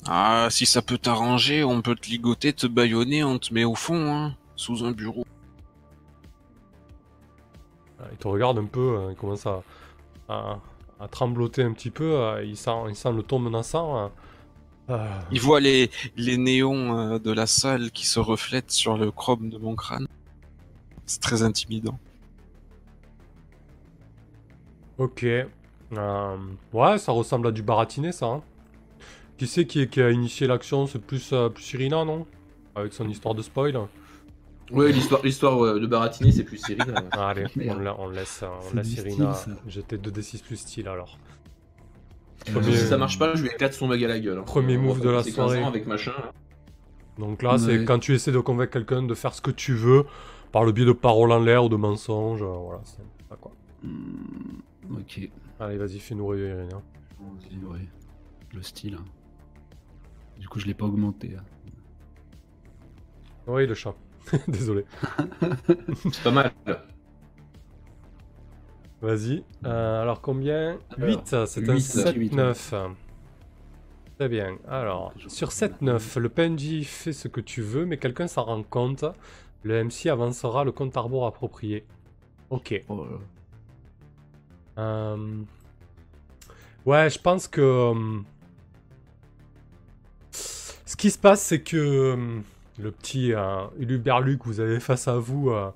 Ah, si ça peut t'arranger, on peut te ligoter, te baïonner, on te met au fond, hein, sous un bureau. Ah, il te regarde un peu, il commence à, à trembloter un petit peu. Euh, il, sent, il sent le ton menaçant. Euh. Euh. Il voit les, les néons de la salle qui se reflètent sur le chrome de mon crâne. C'est très intimidant. Ok. ouais, ça ressemble à du baratiné, ça. Hein. Qui c'est qui, qui, a initié l'action? C'est plus, plus Irina, non? Avec son histoire de spoil. Oui, l'histoire, l'histoire de Baratini, c'est plus Irina. allez, on, laisse, on laisse Irina jeter 2d6 plus style alors. Si ça marche pas, je lui éclate son mug à la gueule. Hein. Premier move de la soirée. avec machin. Donc là, c'est quand tu essaies de convaincre quelqu'un de faire ce que tu veux, par le biais de paroles en l'air ou de mensonges, euh, voilà, c'est ça quoi. Hmm, ok. Allez, vas-y, fais-nous rêver, Irina. Le style. Hein. Du coup, je l'ai pas augmenté. Hein. Oui, le chat. Désolé. C'est pas mal. Vas-y. Euh, alors combien? 8, c'est un 7-9. Très bien. Alors, sur 7-9, le PNJ fait ce que tu veux, mais quelqu'un s'en rend compte. Le MC avancera le compte arbre approprié. Ok. Oh euh, ouais, je pense que... Euh, ce qui se passe, c'est que le petit euh, que vous avez face à vous euh,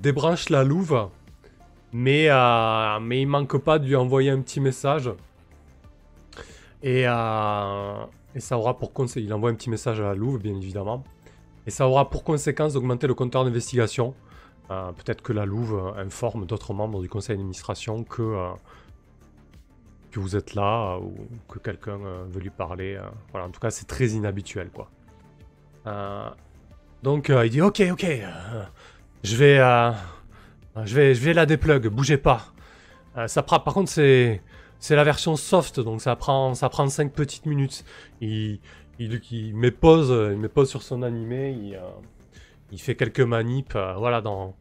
débranche la louve, mais, euh, mais il manque pas de lui envoyer un petit message. Et, euh, et ça aura pour conséquence, il envoie un petit message à la louve, bien évidemment. Et ça aura pour conséquence d'augmenter le compteur d'investigation. Peut-être que la louve informe d'autres membres du conseil d'administration que, vous êtes là ou que quelqu'un veut lui parler. voilà, en tout cas, c'est très inhabituel, quoi. Euh, donc euh, il dit ok ok, euh, je vais, je vais, je vais la déplug, bougez pas. ça prend, par contre c'est, c'est la version soft, donc ça prend, ça prend 5 petites minutes. Il, il, il met pause, il met pause sur son animé, il, il fait quelques manips, voilà dans,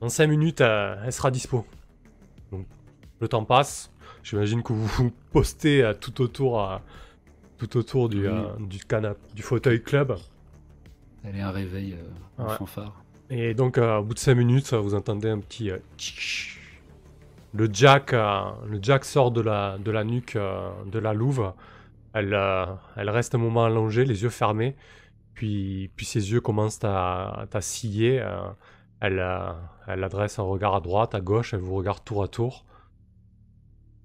dans 5 minutes elle sera dispo. Donc le temps passe, J'imagine que vous vous postez tout autour, tout autour du, du canapé, du fauteuil club. Elle est un réveil en fanfare. Et donc, au bout de 5 minutes, vous entendez un petit. le jack, le jack sort de la, de la nuque de la louve. Elle, elle reste un moment allongée, les yeux fermés. Puis, puis ses yeux commencent à, à scier. Euh, elle, euh, elle adresse un regard à droite, à gauche, elle vous regarde tour à tour.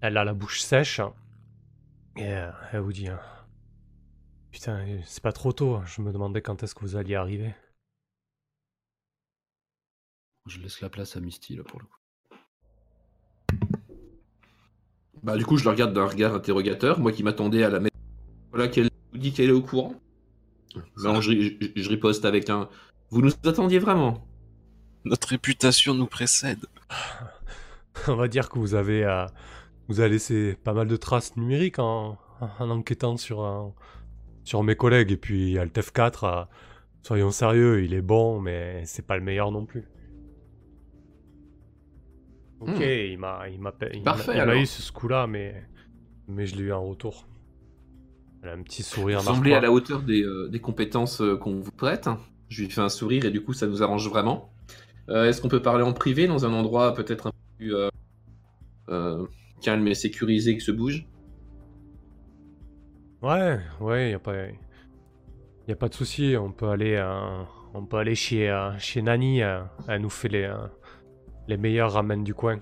Elle a la bouche sèche. Et euh, elle vous dit Putain, c'est pas trop tôt, je me demandais quand est-ce que vous alliez arriver. Je laisse la place à Misty là pour le coup. Bah du coup je le regarde d'un regard interrogateur, moi qui m'attendais à la mettre. Voilà qu'elle vous dit qu'elle est au courant. Non, je, riposte avec un. Vous nous attendiez vraiment? Notre réputation nous précède. On va dire que vous avez, euh, vous avez laissé pas mal de traces numériques en, enquêtant sur, euh, sur mes collègues. Et puis Altef 4, euh, soyons sérieux, il est bon, mais c'est pas le meilleur non plus. Ok, hmm. il m'a, il m'a, il m'a eu ce coup-là, mais, mais je l'ai eu en retour. Elle a un petit sourire. Semblait à la hauteur des, euh, compétences euh, qu'on vous prête. Je lui fais un sourire et du coup ça nous arrange vraiment. Euh, est-ce qu'on peut parler en privé dans un endroit peut-être un peu plus calme et sécurisé que se bouge? Ouais, ouais, y a pas, y a pas de souci. On peut aller, on peut aller chez chez Nani. elle nous fait les les meilleurs ramen du coin.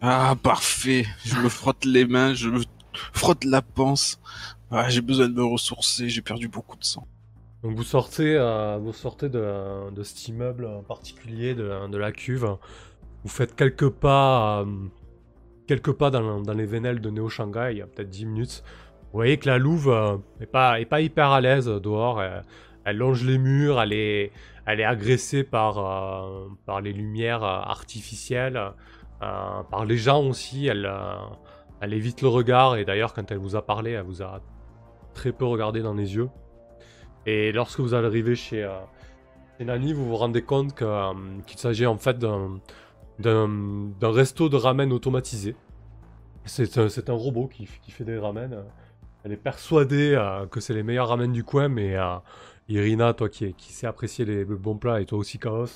Ah parfait. Je me frotte les mains, je me frotte la panse. Ah, j'ai besoin de me ressourcer, j'ai perdu beaucoup de sang. Donc vous sortez, euh, vous sortez de, de, cet immeuble en particulier, de, de, la cuve. Vous faites quelques pas, euh, quelques pas dans, dans, les vénelles de Néo Shanghai, il y a peut-être 10 minutes. Vous voyez que la louve euh, est, pas, est pas hyper à l'aise dehors. Elle, longe les murs, elle est, elle est agressée par, par les lumières artificielles, par les gens aussi. Elle, elle évite le regard et d'ailleurs quand elle vous a parlé, elle vous a très peu regardé dans les yeux. Et lorsque vous arrivez chez, euh, Nani, vous vous rendez compte euh, qu'il s'agit en fait d'un resto de ramen automatisé. C'est un, robot qui, fait des ramen. Elle est persuadée euh, que c'est les meilleurs ramen du coin, mais Irina, toi qui, qui sais apprécier les, bons plats, et toi aussi Chaos,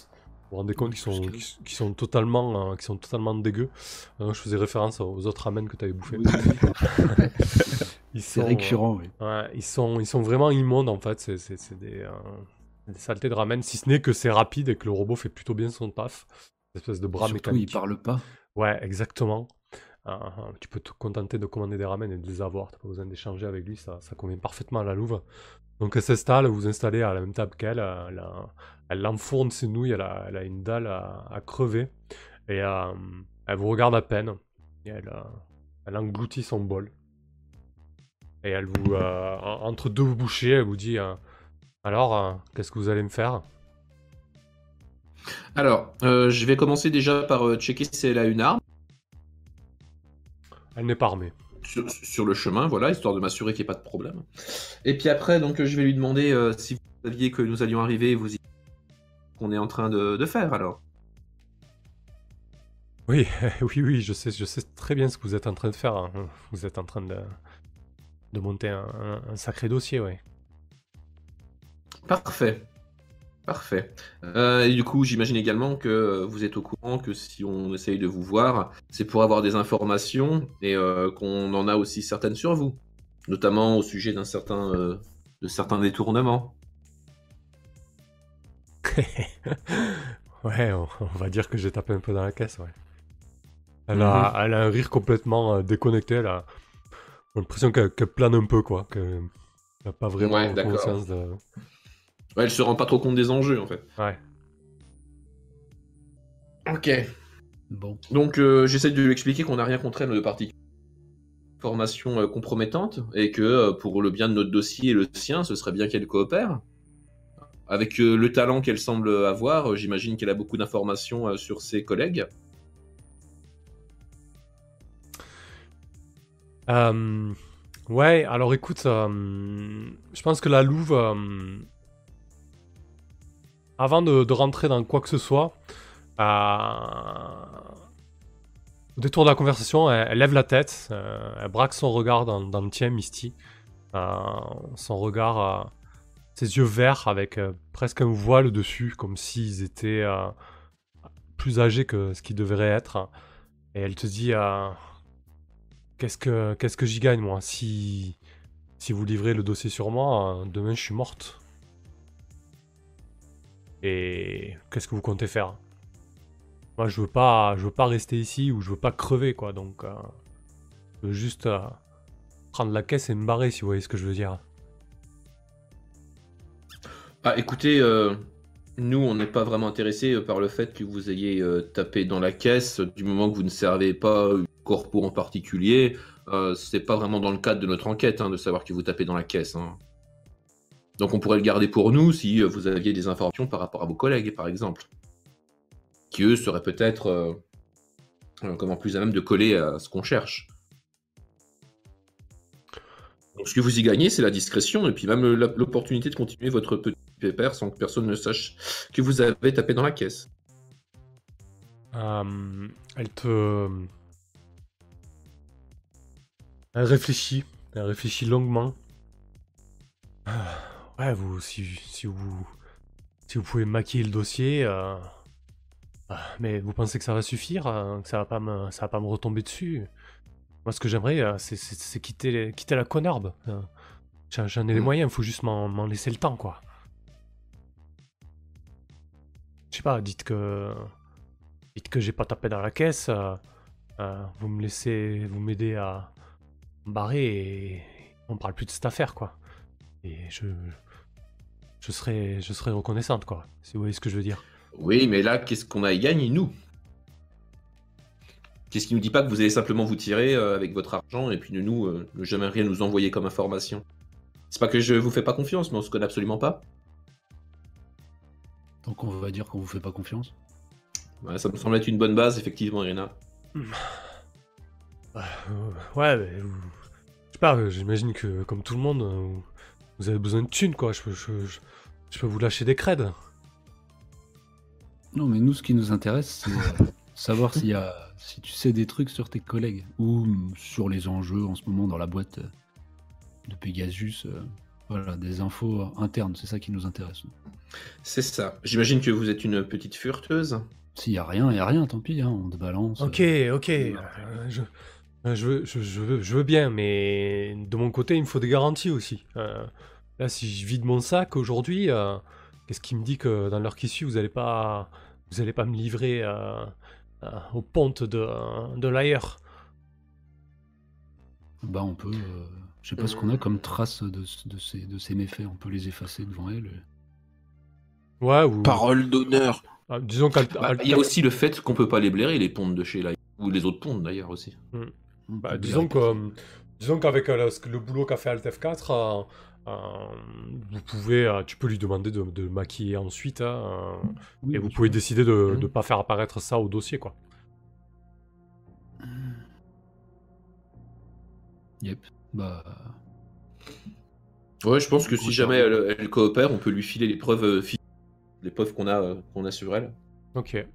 vous vous rendez compte qu'ils sont, qui sont totalement, euh, sont totalement dégueux. Euh, je faisais référence aux autres ramen que tu avais bouffé. C'est récurrent, oui. Ouais, ils, sont, ils sont vraiment immondes en fait. C'est des, euh, des, saletés de ramen, si ce n'est que c'est rapide et que le robot fait plutôt bien son taf. Une espèce de bras Surtout, mécanique. il parle pas. Ouais, exactement. Tu peux te contenter de commander des ramen et de les avoir. T'as pas besoin d'échanger avec lui, ça, convient parfaitement à la louve. Donc elle s'installe, vous installez à la même table qu'elle, elle, enfourne ses nouilles, elle a, une dalle à, crever, et euh, elle vous regarde à peine, elle, euh, elle engloutit son bol. Et elle vous, euh, entre deux bouchées, elle vous dit Alors, qu'est-ce que vous allez me faire? Alors, je vais commencer déjà par checker si elle a une arme. Elle n'est pas armée sur, le chemin, voilà, histoire de m'assurer qu'il n'y ait pas de problème. Et puis après, donc, je vais lui demander euh, si vous saviez que nous allions arriver, vous y... qu'on est en train de, faire alors. Oui, oui, oui, je sais, je sais très bien ce que vous êtes en train de faire. Hein. Vous êtes en train de, de monter un, un sacré dossier, oui. Parfait. Parfait. Euh, et du coup, j'imagine également que vous êtes au courant que si on essaye de vous voir, c'est pour avoir des informations et euh, qu'on en a aussi certaines sur vous, notamment au sujet d'un certain, euh, de certains détournements. ouais, on, va dire que j'ai tapé un peu dans la caisse, ouais. Elle, a, mhm. elle a un rire complètement déconnecté, elle a l'impression qu'elle plane un peu, quoi, qu'elle n'a pas vraiment conscience de elle se rend pas trop compte des enjeux en fait. Ouais. Ok. Bon. Donc euh, j'essaie de lui expliquer qu'on n'a rien contre elle de partie formation euh, compromettante et que euh, pour le bien de notre dossier et le sien, ce serait bien qu'elle coopère. Avec le talent qu'elle semble avoir, j'imagine qu'elle a beaucoup d'informations sur ses collègues. ouais, alors écoute, je pense que la Louve avant de, rentrer dans quoi que ce soit, euh, au détour de la conversation, elle, lève la tête, elle braque son regard dans, le tien, Misty. son regard, ses yeux verts avec presque un voile dessus, comme s'ils étaient plus âgés que ce qu'ils devraient être. Et elle te dit Qu'est-ce que, j'y gagne, moi? Si vous livrez le dossier sur moi, demain je suis morte. Et qu'est-ce que vous comptez faire? Moi, je veux pas, je veux pas rester ici ou je veux pas crever, quoi. Donc, euh, je veux juste euh, prendre la caisse et me barrer, si vous voyez ce que je veux dire. Ah, écoutez, euh, nous, on n'est pas vraiment intéressé par le fait que vous ayez tapé dans la caisse du moment que vous ne servez pas corpo en particulier. c'est pas vraiment dans le cadre de notre enquête hein, de savoir que vous tapez dans la caisse. Hein. Donc on pourrait le garder pour nous si euh, vous aviez des informations par rapport à vos collègues, par exemple, qui eux seraient peut-être euh, euh, comment plus à même de coller à ce qu'on cherche. Donc ce que vous y gagnez, c'est la discrétion et puis même l'opportunité de continuer votre petit pépère sans que personne ne sache que vous avez tapé dans la caisse. elle te. Elle réfléchit. Elle réfléchit longuement. Ouais, vous, si, vous, si vous pouvez maquiller le dossier, euh, ah, mais vous pensez que ça va suffire, hein, que ça va pas me, ça va pas me retomber dessus? Moi, ce que j'aimerais, euh, c'est quitter, quitter la connerbe. Hein. J'en ai les mm. moyens, il faut juste m'en laisser le temps, quoi. Je sais pas, dites que, dites que j'ai pas tapé dans la caisse. Euh, vous me laissez, vous m'aidez à me barrer et on parle plus de cette affaire, quoi. Et je, je serais, je serais reconnaissante, quoi, si vous voyez ce que je veux dire. Oui, mais là, qu'est-ce qu'on a à gagner, nous? Qu'est-ce qui nous dit pas que vous allez simplement vous tirer euh, avec votre argent et puis de nous, euh, ne jamais rien nous envoyer comme information? C'est pas que je vous fais pas confiance, mais on se connaît absolument pas. Donc on va dire qu'on vous fait pas confiance Ça me semble être une bonne base, effectivement, Irina. Ouais, mais... Je sais pas, j'imagine que comme tout le monde, vous avez besoin de thunes, quoi. Je peux, je, peux vous lâcher des crèdes. Non, mais nous, ce qui nous intéresse, c'est euh, savoir s'il y a, si tu sais des trucs sur tes collègues ou sur les enjeux en ce moment dans la boîte de Pegasus. Euh, voilà, des infos internes, c'est ça qui nous intéresse. C'est ça. J'imagine que vous êtes une petite furteuse. S'il y a rien, il y a rien, tant pis, hein, on te balance. Ok, ok. Euh, je, je, veux, je, veux, je veux bien, mais de mon côté, il me faut des garanties aussi. Là, si je vide mon sac aujourd'hui, euh, qu'est-ce qui me dit que dans l'heure qui suit, vous n'allez pas, vous allez pas me livrer euh, euh, aux pontes de, de l'ailleurs Bah, on peut. je sais pas ce qu'on a comme trace de, de, ces, de ces méfaits. On peut les effacer devant elle. Ouais, ou... Parole d'honneur. Ah, disons bah, Il y a aussi le fait qu'on peut pas les blairer, les pontes de chez là. Ou les autres pontes d'ailleurs aussi. Hmm. Bah, disons que, disons qu'avec le, le, boulot qu'a fait Alt F4, euh, vous pouvez, euh, tu peux lui demander de, maquiller ensuite, hein, euh, et vous pouvez décider de ne pas faire apparaître ça au dossier, quoi. Yep, bah. Ouais, je pense que si jamais elle, coopère, on peut lui filer les preuves, les preuves qu'on a, qu'on a sur elle. Ok.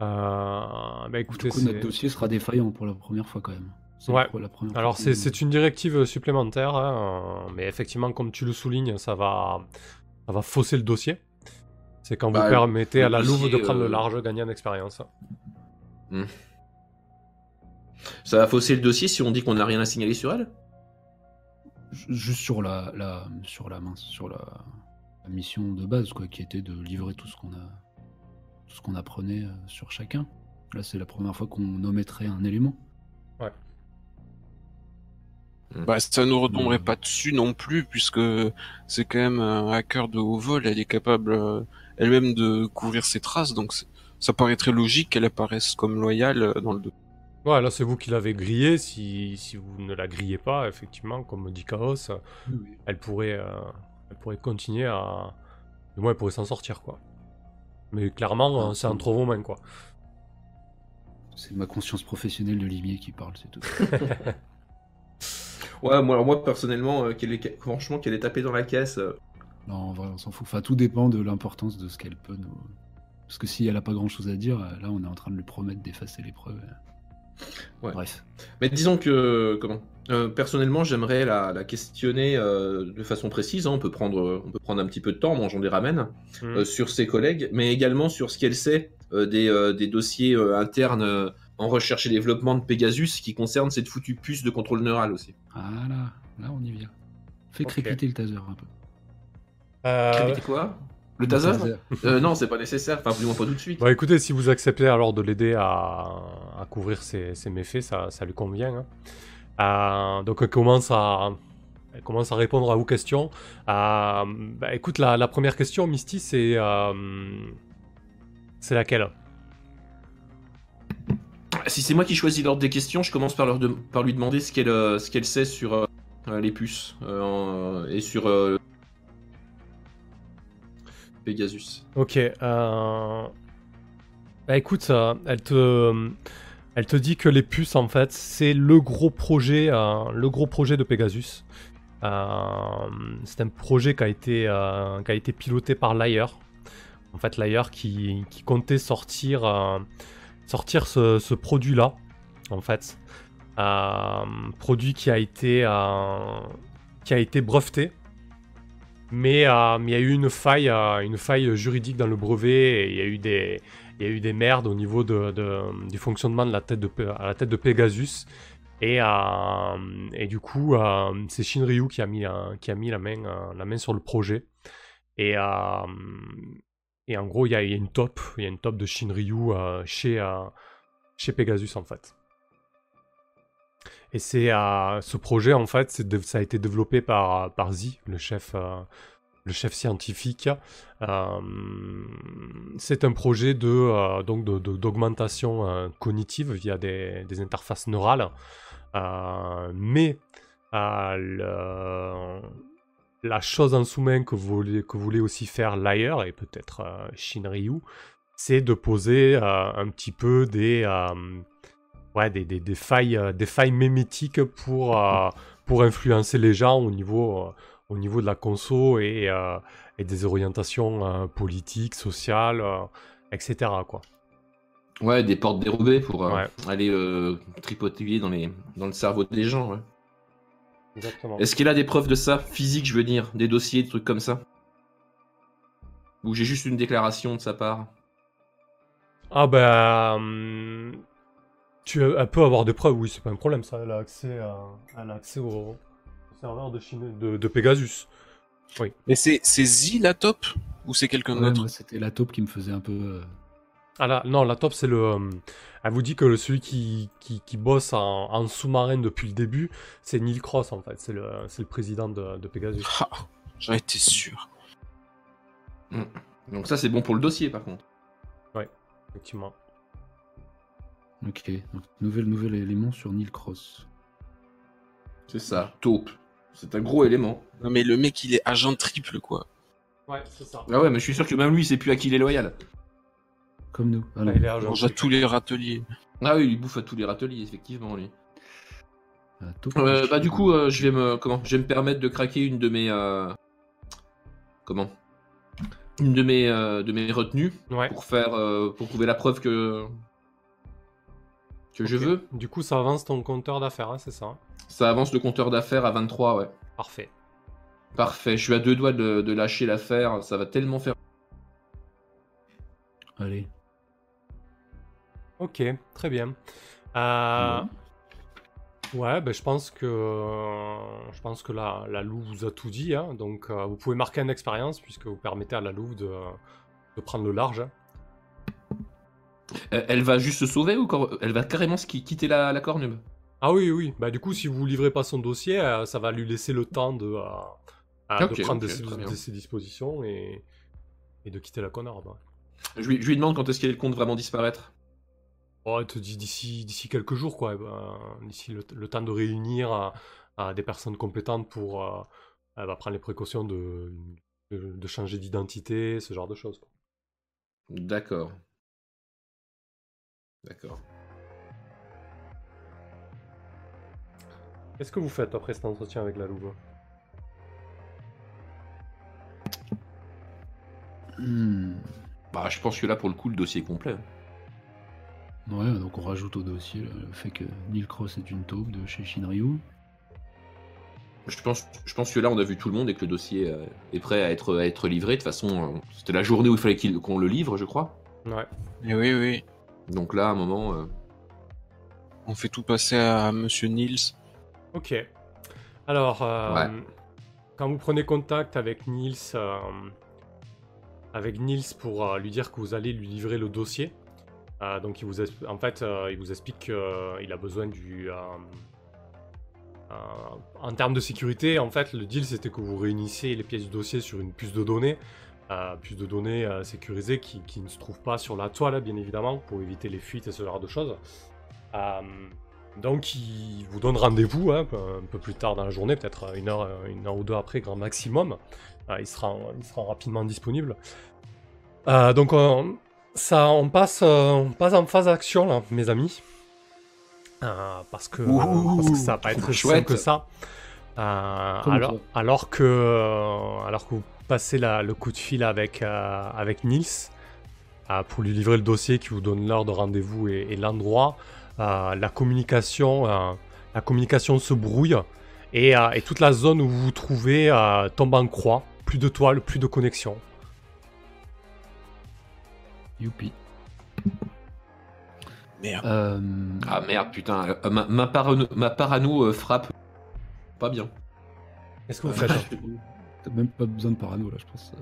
Bah écoutez, notre dossier sera défaillant pour la première fois quand même. Ouais. Alors c'est une directive supplémentaire, hein, mais effectivement, comme tu le soulignes, ça va, ça va fausser le dossier. C'est quand vous bah, permettez à la Louve de prendre le euh, large gagnant d'expérience. Hmm. Ça va fausser le dossier si on dit qu'on n'a rien à signaler sur elle? Juste sur la, la, sur la mince, sur la, mission de base, quoi, qui était de livrer tout ce qu'on a, tout ce qu'on apprenait euh, sur chacun. Là, c'est la première fois qu'on omettrait un élément. Ouais. Mm. Bah, ça nous retomberait mm. pas dessus non plus, puisque c'est quand même un hacker de haut vol, elle est capable euh, elle-même de couvrir ses traces, donc ça paraîtrait logique qu'elle apparaisse comme loyale euh, dans le dos. Ouais, là c'est vous qui l'avez grillée, si, si vous ne la grillez pas, effectivement, comme dit Chaos, elle, pourrait, euh, elle pourrait continuer à... Du moins elle pourrait s'en sortir, quoi. Mais clairement, ah, c'est entre vos mains, quoi. C'est ma conscience professionnelle de limier qui parle, c'est tout. Ouais, moi, moi personnellement, euh, qu'elle est, franchement, qu'elle est tapée dans la caisse. Euh. Non, on s'en fout. Enfin, tout dépend de l'importance de ce qu'elle peut nous, Parce que si elle a pas grand chose à dire, là on est en train de lui promettre d'effacer l'épreuve. Bref. Mais disons que, comment euh, Personnellement, j'aimerais la, questionner euh, de façon précise. Hein. On, peut prendre, on peut prendre un petit peu de temps, mangeant des ramen, mmh. euh, sur ses collègues, mais également sur ce qu'elle sait des, des, dossiers internes en recherche et développement de Pegasus qui concernent cette foutue puce de contrôle neural aussi. Ah là, là on y vient. Fais crépiter le taser un peu. Crépiter quoi? Le taser euh, Non, c'est pas nécessaire, enfin, du moins pas tout de suite. Bon, écoutez, si vous acceptez alors de l'aider à, couvrir ses, méfaits, ça, ça, lui convient. Hein. Euh, donc, elle commence à, elle commence à répondre à vos questions. Euh, bah, écoute, la, première question, Misty, c'est. c'est laquelle? Si c'est moi qui choisis l'ordre des questions, je commence par, leur par lui demander ce qu'elle ce qu'elle sait sur les puces et sur Pegasus. Ok. Euh... Bah écoute, euh, elle te, elle te dit que les puces en fait, c'est le gros projet, euh, le gros projet de Pegasus. Euh, c'est un projet qui a été, piloté par Layer. En fait, Layer qui, comptait sortir, ce, produit-là, en fait. produit qui a été breveté mais euh, il y a eu une faille, euh, une faille juridique dans le brevet et il y a eu des, merdes au niveau du fonctionnement de la tête de, à la tête de Pegasus. Et, euh, du coup, c'est Shinryu qui a mis, la, main, sur le projet. Et, en gros, il y, a, une top, il y a une top de Shinryu chez Pegasus en fait. Et c'est euh, ce projet, en fait, ça a été développé par, par Z, le chef, euh, le chef scientifique. Euh, c'est un projet de, donc d'augmentation cognitive via des, des, interfaces neurales. mais la chose en sous-main que voulait, que voulait aussi faire Liar et peut-être Shinryu, c'est de poser un petit peu des ouais, des, des, des, failles, euh, des failles mémétiques pour, euh, pour influencer les gens au niveau, euh, au niveau de la conso et, et des orientations politiques, sociales, etc. Quoi. Ouais, des portes dérobées pour aller tripoter dans, les, dans le cerveau des gens. Est-ce qu'il a des preuves de ça, physique, je veux dire, des dossiers, des trucs comme ça? Ou j'ai juste une déclaration de sa part? Ah bah... Tu, elle peut avoir des preuves, oui, c'est pas un problème, ça. Elle a accès, à, accès au, serveur de, Chine, de, Pegasus. Oui. Mais c'est Zi la top Ou c'est quelqu'un d'autre C'était la top qui me faisait un peu. Euh, ah là, non, la top, c'est le. Euh, elle vous dit que celui qui, qui, qui bosse en, sous-marin depuis le début, c'est Neil Cross en fait. C'est le, le président de, de Pegasus. Ah, J'en étais sûr. Hmm. Donc, ça, c'est bon pour le dossier par contre. Ouais, effectivement. Ok, donc nouvel, nouvel élément sur Neil Cross. C'est ça, taupe. C'est un gros élément. Non mais le mec il est agent triple quoi. Ouais, c'est ça. Ah ouais, mais je suis sûr que même lui il sait plus à qui il est loyal. Comme nous. Ah, il est agent mange à tous les râteliers. Ah oui, il bouffe à tous les râteliers, effectivement lui. Ah, euh, bah du coup, euh, je vais me comment Je vais me permettre de craquer une de mes euh, comment Une de mes de mes retenues pour faire pour prouver la preuve que que je veux. Du coup, ça avance ton compteur d'affaires, hein, c'est ça Ça avance le compteur d'affaires à 23, ouais. Parfait. Parfait, je suis à deux doigts de, lâcher l'affaire, ça va tellement faire. Allez. Ok, très bien. Euh... Ouais, ben je pense que je pense que la, la louve vous a tout dit, hein, donc euh, vous pouvez marquer une expérience puisque vous permettez à la louve de, de prendre le large. Hein. Euh, elle va juste se sauver ou elle va carrément quitter la, la cornube? Ah oui, oui. Bah, du coup, si vous livrez pas son dossier, euh, ça va lui laisser le temps de, euh, prendre ses, dispositions et, de quitter la cornube. Je, lui, demande quand est-ce qu'elle compte vraiment disparaître. Oh, elle te dit d'ici, d'ici quelques jours, quoi. Ben, d'ici le, temps de réunir à, des personnes compétentes pour. elle va prendre les précautions de, de changer d'identité, ce genre de choses. D'accord. D'accord. Qu'est-ce que vous faites après cet entretien avec la louve? Hmm. Bah, je pense que là, pour le coup, le dossier est complet. Ouais, donc on rajoute au dossier le fait que Neil Cross est une taupe de chez Shinryu. Je pense, je pense que là, on a vu tout le monde et que le dossier euh, est prêt à être, à être livré. De toute façon, euh, c'était la journée où il fallait qu'on le livre, je crois. Ouais. Et oui, oui. Donc là, à un moment. Euh, on fait tout passer à Monsieur Niels. Ok. Alors, quand vous prenez contact avec Niels, avec Niels pour lui dire que vous allez lui livrer le dossier, donc il vous en fait, il vous explique qu'il a besoin du euh, en termes de sécurité, en fait, le deal c'était que vous réunissiez les pièces du dossier sur une puce de données, euh, puce de données euh, sécurisée qui, ne se trouve pas sur la toile, bien évidemment, pour éviter les fuites et ce genre de choses. donc, il vous donne rendez-vous hein, un peu plus tard dans la journée, peut-être une heure, une heure ou deux après, grand maximum. il, sera, il sera rapidement disponible. donc, ça, on, passe, on passe en phase d'action, là, mes amis. Euh, parce, que, ça va pas être chouette que ça. Euh, alors, alors, que, euh, alors que vous passez le coup de fil avec, avec Nils pour lui livrer le dossier qui vous donne l'heure de rendez-vous et, l'endroit, la, communication, la communication se brouille et, et, toute la zone où vous vous trouvez tombe en croix. Plus de toile, plus de connexion. Youpi. Merde. Euh, ah merde, putain. Euh, ma, parano, ma parano euh, frappe pas bien. Est-ce que vous faites T'as même pas besoin de parano là, je pense.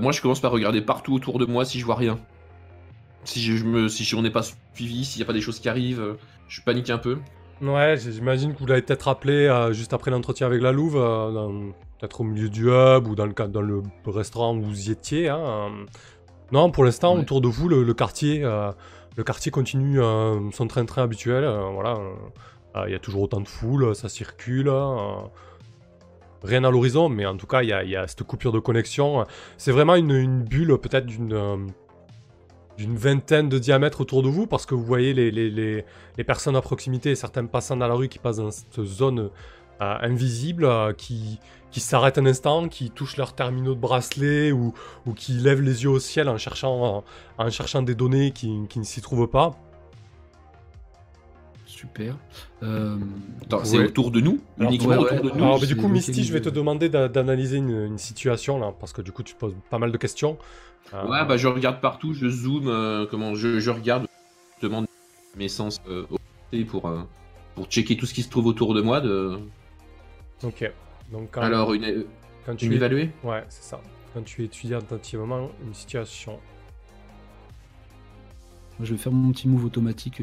moi, je commence par regarder partout autour de moi si je vois rien. Si je, me, si on n'est pas suivi, s'il n'y a pas des choses qui arrivent, je panique un peu. Ouais, j'imagine que vous l'avez peut-être appelé juste après l'entretien avec la Louve, peut-être au milieu du hub ou dans le, dans le restaurant où vous y étiez. Hein, non, pour l'instant, autour de vous, le, quartier, euh, le quartier continue euh, son train-train habituel. Euh, voilà, il y a toujours autant de foule, ça circule. rien à l'horizon, mais en tout cas, il y, a cette coupure de connexion. C'est vraiment une, bulle, peut-être d'une d'une vingtaine de diamètres autour de vous, parce que vous voyez les, personnes à proximité, certains passants dans la rue qui passent dans cette zone invisible, qui, s'arrêtent un instant, qui touchent leurs terminaux de bracelet ou, qui lèvent les yeux au ciel en cherchant, des données qui ne s'y trouvent pas. Super. Euh, c'est autour de nous Uniquement autour de nous alors, du coup, Misty, je vais te demander d'analyser une, situation là, parce que du coup, tu poses pas mal de questions. Euh, ouais, bah je regarde partout, je zoome, euh, comment, je, je, regarde, je demande mes sens pour, pour checker tout ce qui se trouve autour de moi. De... Ok. Alors, une, quand tu évaluée Ouais, c'est ça. Quand tu étudies attentivement une situation. je vais faire mon petit move automatique.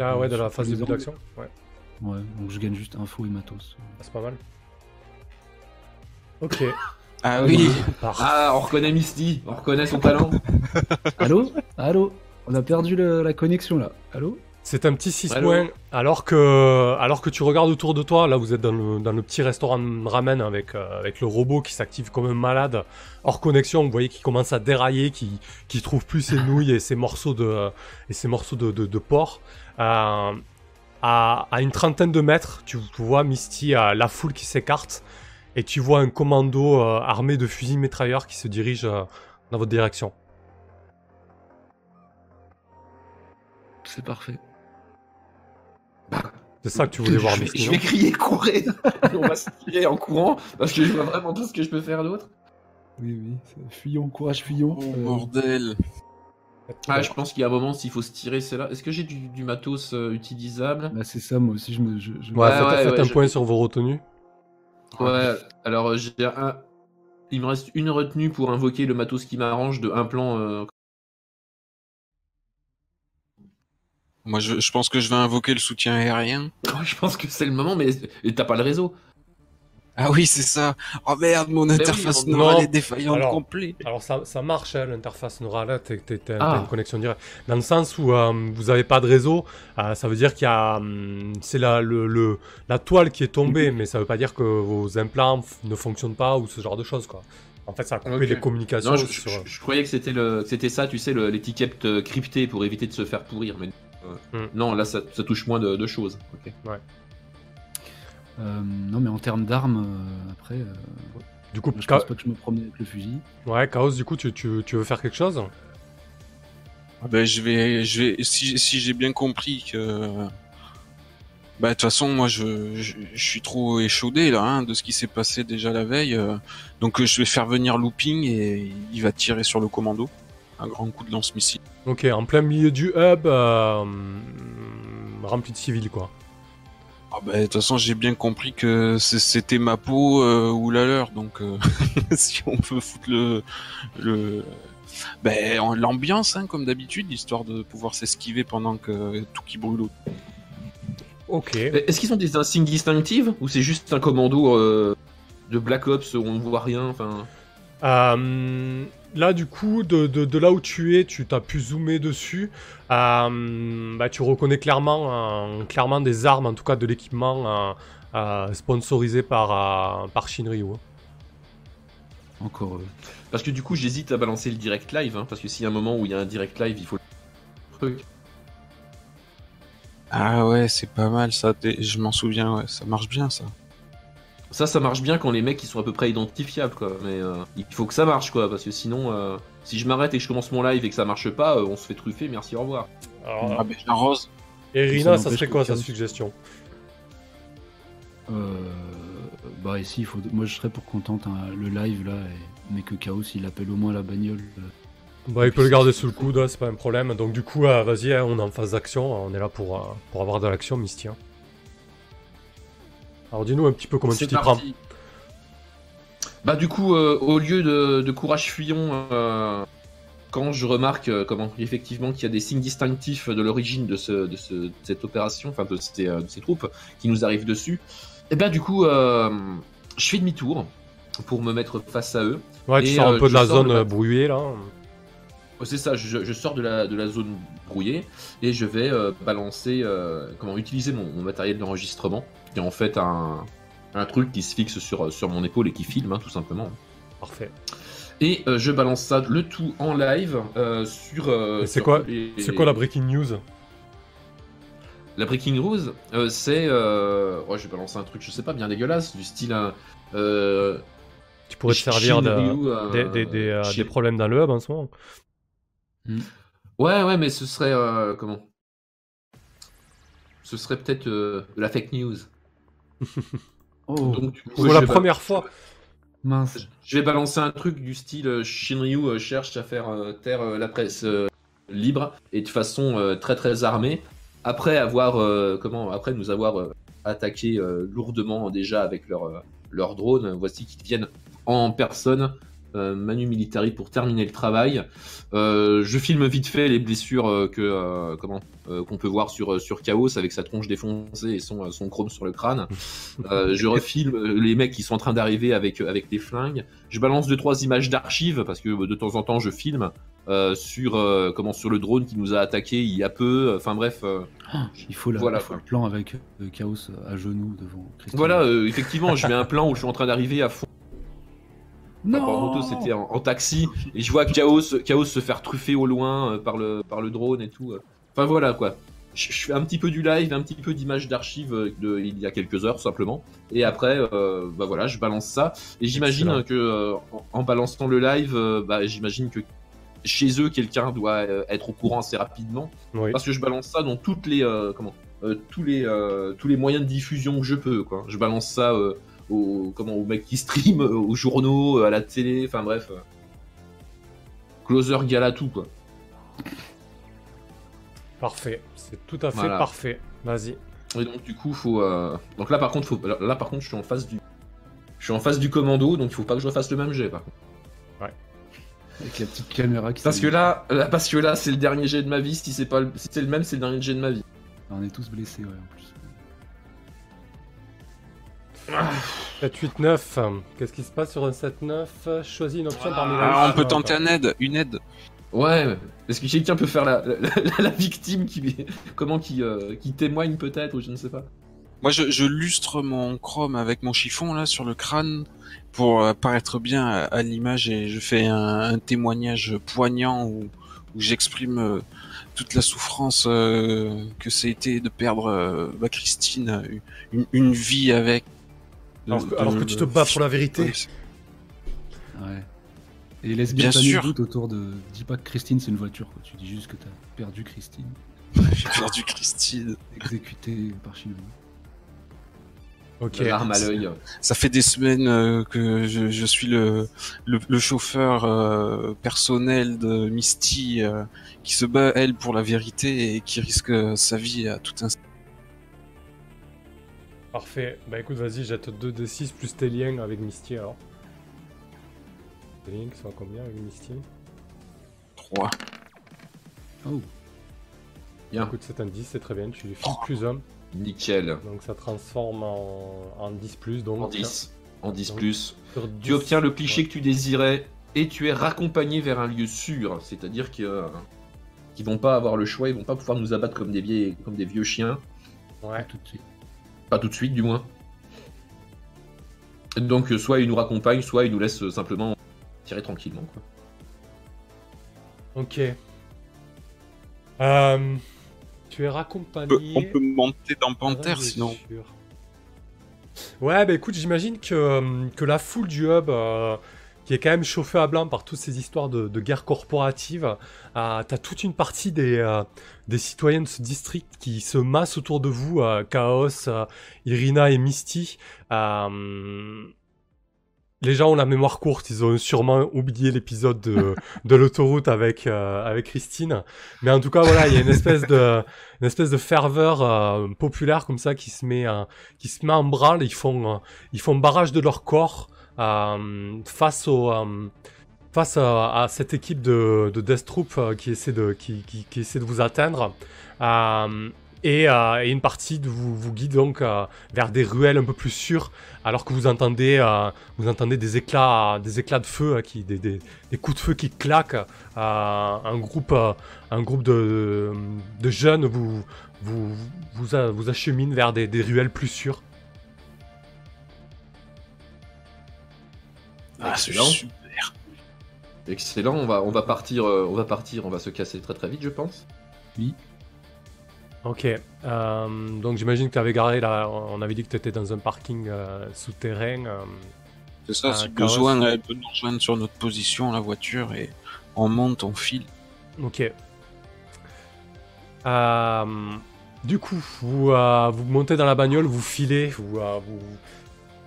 Ah ouais, dans la phase de d'action Ouais. Ouais, donc je gagne juste info et matos. Ah, c'est pas mal. Ok. ah oui Ah, on reconnaît Misty, on reconnaît son talent. Allô? Allô? On a perdu la connexion là. Allô? C'est un petit 6 points. Alors que, alors que tu regardes autour de toi, là vous êtes dans le, dans le petit restaurant de ramen avec, euh, avec le robot qui s'active comme un malade, hors connexion, vous voyez qu'il commence à dérailler, qui qui trouve plus ses nouilles et ses morceaux de, et ses morceaux de, de, porc. Euh, à, à, une trentaine de mètres, tu, vois Misty, à la foule qui s'écarte, et tu vois un commando euh, armé de fusils mitrailleurs qui se dirige dans votre direction. C'est parfait. C'est ça que tu voulais voir, mais Je vais crier, courir On va se tirer en courant, parce que je vois vraiment pas ce que je peux faire d'autre. Oui, oui, fuyons, courage, fuyons. Oh, euh, bordel ah, je pense qu'il y a un moment, s'il faut se tirer, c'est là. Est-ce que j'ai du, matos euh, utilisable? Bah, C'est ça, moi aussi, je me. Je, Ouais, faites, un point sur vos retenues. Ouais, alors j'ai un. Il me reste une retenue pour invoquer le matos qui m'arrange de un plan euh, Moi, je, pense que je vais invoquer le soutien aérien. je pense que c'est le moment, mais t'as pas le réseau. Ah oui, c'est ça. Oh merde, mon interface neurale est défaillante alors, complet. Alors ça, ça marche, hein, l'interface neurale, t'as ah. une connexion directe. Dans le sens où euh, vous avez pas de réseau, euh, ça veut dire qu'il y a... Hum, c'est la, le, la toile qui est tombée, mais ça veut pas dire que vos implants ne fonctionnent pas ou ce genre de choses, quoi. En fait, ça a coupé les communications. je, croyais que c'était ça, tu sais, l'étiquette euh, cryptée pour éviter de se faire pourrir. Mais Hmm. Non, là, ça, touche moins de, choses. Ouais. Euh, non, mais en termes d'armes, euh, après, euh, Du coup, je pense pas que je me promène avec le fusil. Ouais, Chaos, du coup, tu, tu, tu veux faire quelque chose ah ben, je vais, je vais, si, si j'ai bien compris que, bah de toute façon, moi, je, je, suis trop échaudé là, hein, de ce qui s'est passé déjà la veille. Donc, je vais faire venir Looping et il va tirer sur le commando, un grand coup de lance-missile. Ok, en plein milieu du hub, euh, rempli de civils, quoi. Ah bah, de toute façon, j'ai bien compris que c'était ma peau ou la leur, donc si on peut foutre le, le ben, l'ambiance, hein, comme d'habitude, histoire de pouvoir s'esquiver pendant que tout qui brûle. Ok. Est-ce qu'ils ont des insignes distinctives ou c'est juste un commando euh, de Black Ops où on ne voit rien enfin... Euh, là, du coup, de, là où tu es, tu t'as pu zoomer dessus. Euh, bah, tu reconnais clairement, clairement des armes, en tout cas de l'équipement sponsorisé par, par Shinryu. Hein. Encore. Parce que du coup, j'hésite à balancer le direct live, hein, parce que s'il y a un moment où il y a un direct live, il faut le truc. Ah ouais, c'est pas mal ça. Je m'en souviens, ouais, ça marche bien ça. Ça, ça marche bien quand les mecs ils sont à peu près identifiables, quoi. Mais euh, il faut que ça marche, quoi, parce que sinon, euh, si je m'arrête et que je commence mon live et que ça marche pas, euh, on se fait truffer. Merci, au revoir. Alors, ah ben, rose. Et Rina, ça, serait quoi sa suggestion? Euh. Bah ici, il faut... moi je serais pour qu'on tente le live là, mais que Chaos il appelle au moins la bagnole. Euh, bah il peut le garder sous le coude, hein, c'est pas un problème. Donc du coup, euh, vas-y, hein, on est en phase d'action, on est là pour, euh, pour avoir de l'action, Misty. Alors dis-nous un petit peu comment tu t'y prends. Bah du coup, au lieu de, courage fuyant, quand je remarque comment effectivement qu'il y a des signes distinctifs de l'origine de, ce, de, cette opération, enfin de, de ces troupes qui nous arrivent dessus, et ben du coup, euh, je fais demi-tour pour me mettre face à eux. Ouais, tu sors un euh, peu de la zone brouillée là. C'est ça, je, sors de la, de la zone brouillée et je vais euh, balancer, comment utiliser mon, matériel d'enregistrement, qui est en fait un, un, truc qui se fixe sur, sur mon épaule et qui filme, hein, tout simplement. Parfait. Et je balance ça le tout en live sur. c'est quoi, c'est quoi la breaking news? La Breaking euh, c'est. Euh... je vais balancer un truc, je sais pas, bien dégueulasse, du style. Euh... Tu pourrais te servir de, euh, des, problèmes dans le hub en ce moment. Hmm. Ouais, ouais, mais ce serait. comment? Ce serait peut-être la fake news. oh, pour la première fois. Mince. Je vais balancer un truc du style Shinryu cherche à faire taire la presse libre et de façon très très armée après avoir euh, comment après nous avoir euh, attaqué euh, lourdement déjà avec leur leur drone, voici qu'ils viennent en personne Manu Militari pour terminer le travail. je filme vite fait les blessures que comment qu'on peut voir sur sur Chaos avec sa tronche défoncée et son, son chrome sur le crâne. je refilme les mecs qui sont en train d'arriver avec avec des flingues. Je balance deux trois images d'archives parce que de temps en temps je filme. Euh, sur euh, comment sur le drone qui nous a attaqué il y a peu. Enfin bref. Euh, ah, il faut, voilà, le plan avec Chaos à genoux devant. Voilà, effectivement, je mets un plan où je suis en train d'arriver à fond. Non. En moto, c'était en, taxi et je vois Chaos, Chaos se faire truffer au loin par le par le drone et tout. Enfin voilà quoi. Je, fais un petit peu du live, un petit peu d'image d'archives de il y a quelques heures simplement. Et après, bah voilà, je balance ça. Et j'imagine que en, balançant le live, bah, j'imagine que chez eux, quelqu'un doit euh, être au courant assez rapidement. Parce que je balance ça dans toutes les, euh, comment, euh, tous, les, tous les moyens de diffusion que je peux. Quoi. Je balance ça aux, comment, aux mecs qui stream, aux journaux, à la télé, enfin bref. Closer gala tout, quoi. Parfait, c'est tout à fait parfait. Vas-y. Et donc du coup, faut. Donc là, par contre, faut... là, par contre, je suis en face du. Je suis en face du commando, donc il faut pas que je refasse le même jet, par contre. Avec la petite caméra qui Parce que là, parce que là, c'est le dernier jet de ma vie. Si c'est pas, le... c'est le même, c'est le dernier jet de ma vie. On est tous blessés, ouais, en plus. 7, 8, 9. Qu'est-ce qui se passe sur un 7-9 Choisis une option parmi les. Ah, on peut tenter un aide, une aide. Ouais, est-ce que quelqu'un peut faire la, la, victime qui, comment, qui, euh, qui témoigne peut-être, ou je ne sais pas. Moi, je, je, lustre mon chrome avec mon chiffon là sur le crâne pour euh, paraître bien à, l'image et je fais un, témoignage poignant où, où j'exprime euh, toute la souffrance euh, que ça a été de perdre ma Christine, une, une, vie avec. Alors que, tu te bats pour la vérité. Ouais. Et laisse bien, bien sûr. doute autour de. Dis pas que Christine c'est une voiture, quoi. Tu dis juste que t'as perdu Christine. J'ai perdu Christine. Exécuté par Shinobue. Ok. L'arme à l'œil. Ça fait des semaines euh, que je, suis le, le, chauffeur euh, personnel de Misty euh, qui se bat elle pour la vérité et qui risque sa vie à tout instant. Parfait. Bah écoute, vas-y, jette 2d6 plus tes liens avec Misty alors. Tes liens sont à combien avec Misty 3. Oh. Bien. Écoute, c'est un 10, c'est très bien. Tu les files plus homme. Nickel. Donc ça transforme en, 10 plus. Donc, en 10. En 10 plus. Tu obtiens le cliché que tu désirais et tu es raccompagné vers un lieu sûr. C'est-à-dire qu'ils euh, vont pas avoir le choix, ils vont pas pouvoir nous abattre comme des, vieux, comme des vieux chiens. Ouais. Tout de suite. Pas tout de suite, du moins. Donc, euh, soit ils nous raccompagnent, soit ils nous laissent simplement tirer tranquillement. Quoi. Ok. Euh, tu es raccompagné. On peut, monter dans Panther sinon. Ouais, bah écoute, j'imagine que, euh, que la foule du hub, euh, qui est quand même chauffée à blanc par toutes ces histoires de, guerre corporative, euh, t'as toute une partie des, des citoyens de ce district qui se massent autour de vous, Chaos, Irina et Misty les gens ont la mémoire courte, ils ont sûrement oublié l'épisode de, de l'autoroute avec euh, avec Christine. Mais en tout cas, voilà, il y a une espèce de une espèce de ferveur euh, populaire comme ça qui se met euh, qui se met en branle. Ils font ils font barrage de leur corps face au face à, cette équipe de, de Death Troop qui essaie de qui, essaie de vous atteindre. Euh, et, une partie vous, guide donc euh, vers des ruelles un peu plus sûres, alors que vous entendez, euh, des éclats, de feu, des, coups de feu qui claquent. un groupe, de, jeunes vous, achemine vers des, ruelles plus sûres. Ah, c'est super. Excellent. On va, on va partir, on va partir, on va se casser très très vite, je pense. Oui. Ok, euh, donc j'imagine que tu avais garé là, on avait dit que tu étais dans un parking euh, souterrain. Euh, c'est ça, si besoin, elle peut nous rejoindre sur notre position, la voiture, et on monte, on file. Ok. du coup, vous, vous montez dans la bagnole, vous filez, vous, vous,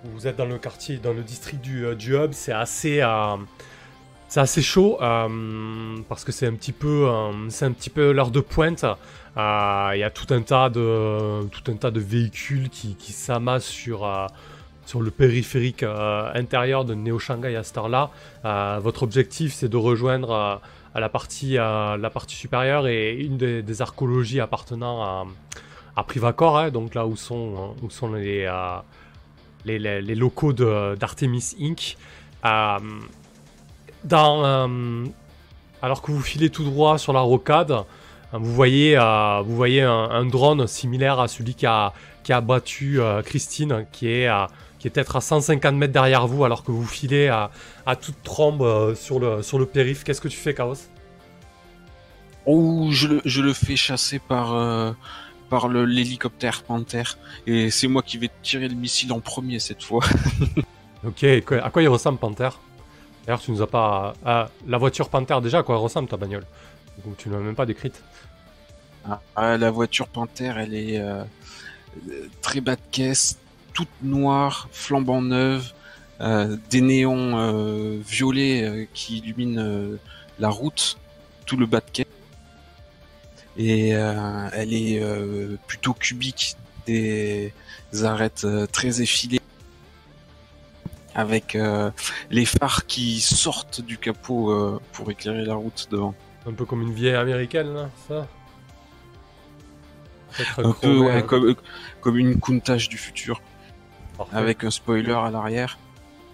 vous, êtes dans le quartier, dans le district du, du hub, c'est assez c'est assez chaud euh, parce que c'est un petit peu, euh, peu l'heure de pointe. Euh, il y a tout un tas de, tout un tas de véhicules qui, qui s'amassent sur, sur le périphérique intérieur de Neo Shanghai à cette heure-là. votre objectif, c'est de rejoindre à la partie, la partie supérieure et une des, archéologies appartenant à, à Privacor, hein, donc là où sont, où sont les, les, locaux d'Artemis Inc dans, euh, alors que vous filez tout droit sur la rocade, euh, vous voyez, euh, un, drone similaire à celui qui a, qui battu Christine, qui est, peut-être à 150 mètres derrière vous, alors que vous filez à, toute trombe sur, le, périph'. Qu'est-ce que tu fais, Chaos? Oh, je le fais chasser par, par l'hélicoptère Panther. Et c'est moi qui vais tirer le missile en premier cette fois. ok, à quoi il ressemble Panther? D'ailleurs, tu nous as pas. Ah, la voiture Panther, déjà, à quoi ressemble ta bagnole? Donc, tu ne l'as même pas décrite. Ah, ah, la voiture Panther, elle est euh, très bas de caisse, toute noire, flambant neuve, euh, des néons euh, violets qui illuminent la route, tout le bas de caisse. Et elle est plutôt cubique, des arêtes très effilées avec euh, les phares qui sortent du capot euh, pour éclairer la route devant. Un peu comme une vieille américaine, là, ça Un peu, ouais, comme, comme, une Countach du futur. Avec un spoiler à l'arrière.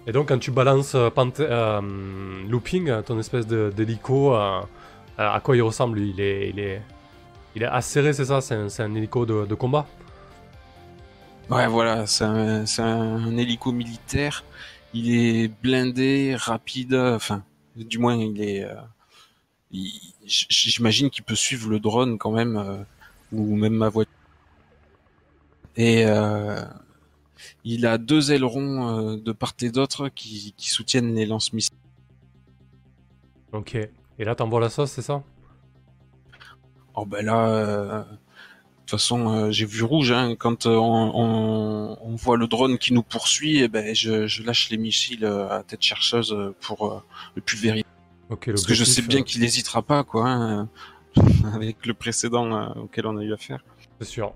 Et donc, quand tu balances euh, Looping, ton espèce d'hélico, à quoi il ressemble lui? Il est, il, est, il est acéré, c'est ça C'est un, hélico de, de combat Ouais, voilà, c'est un, un, hélico militaire il est blindé, rapide, enfin, du moins il est. Euh, j'imagine qu'il peut suivre le drone quand même, euh, ou même ma voiture. Et euh, il a deux ailerons de part et d'autre qui, qui soutiennent les lance-missiles. Ok. Et là, t'envoies la sauce, c'est ça? Oh ben là, de toute façon, euh, j'ai vu rouge hein, quand euh, on, voit le drone qui nous poursuit. Eh ben, je, lâche les missiles euh, à tête chercheuse pour le pulvériser. Parce que je sais bien qu'il n'hésitera pas, quoi, hein, avec le précédent auquel on a eu affaire. C'est sûr.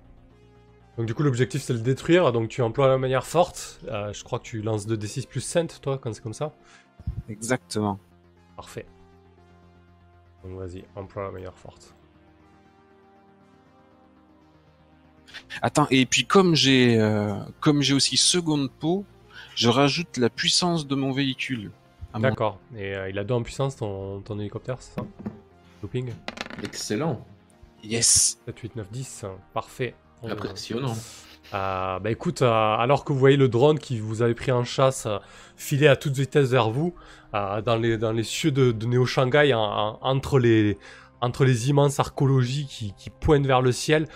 Donc du coup, l'objectif c'est le détruire. Donc tu emploies la manière forte. je crois que tu lances 2d6 plus cent, toi, quand c'est comme ça. Exactement. Parfait. Donc vas-y, emploie la manière forte. Attends, et puis comme j'ai euh, comme j'ai aussi seconde peau, je rajoute la puissance de mon véhicule. D'accord. Et euh, il a deux en puissance ton, ton hélicoptère, c'est ça? Looping? Excellent. Yes. 7, 8, 9, 10. Parfait. Impressionnant. Euh, bah écoute, alors que vous voyez le drone qui vous avait pris en chasse filer à toute vitesse vers vous, dans, les, dans les cieux de, de Néo Shanghai, entre, les, entre les immenses archéologies qui, qui pointent vers le ciel,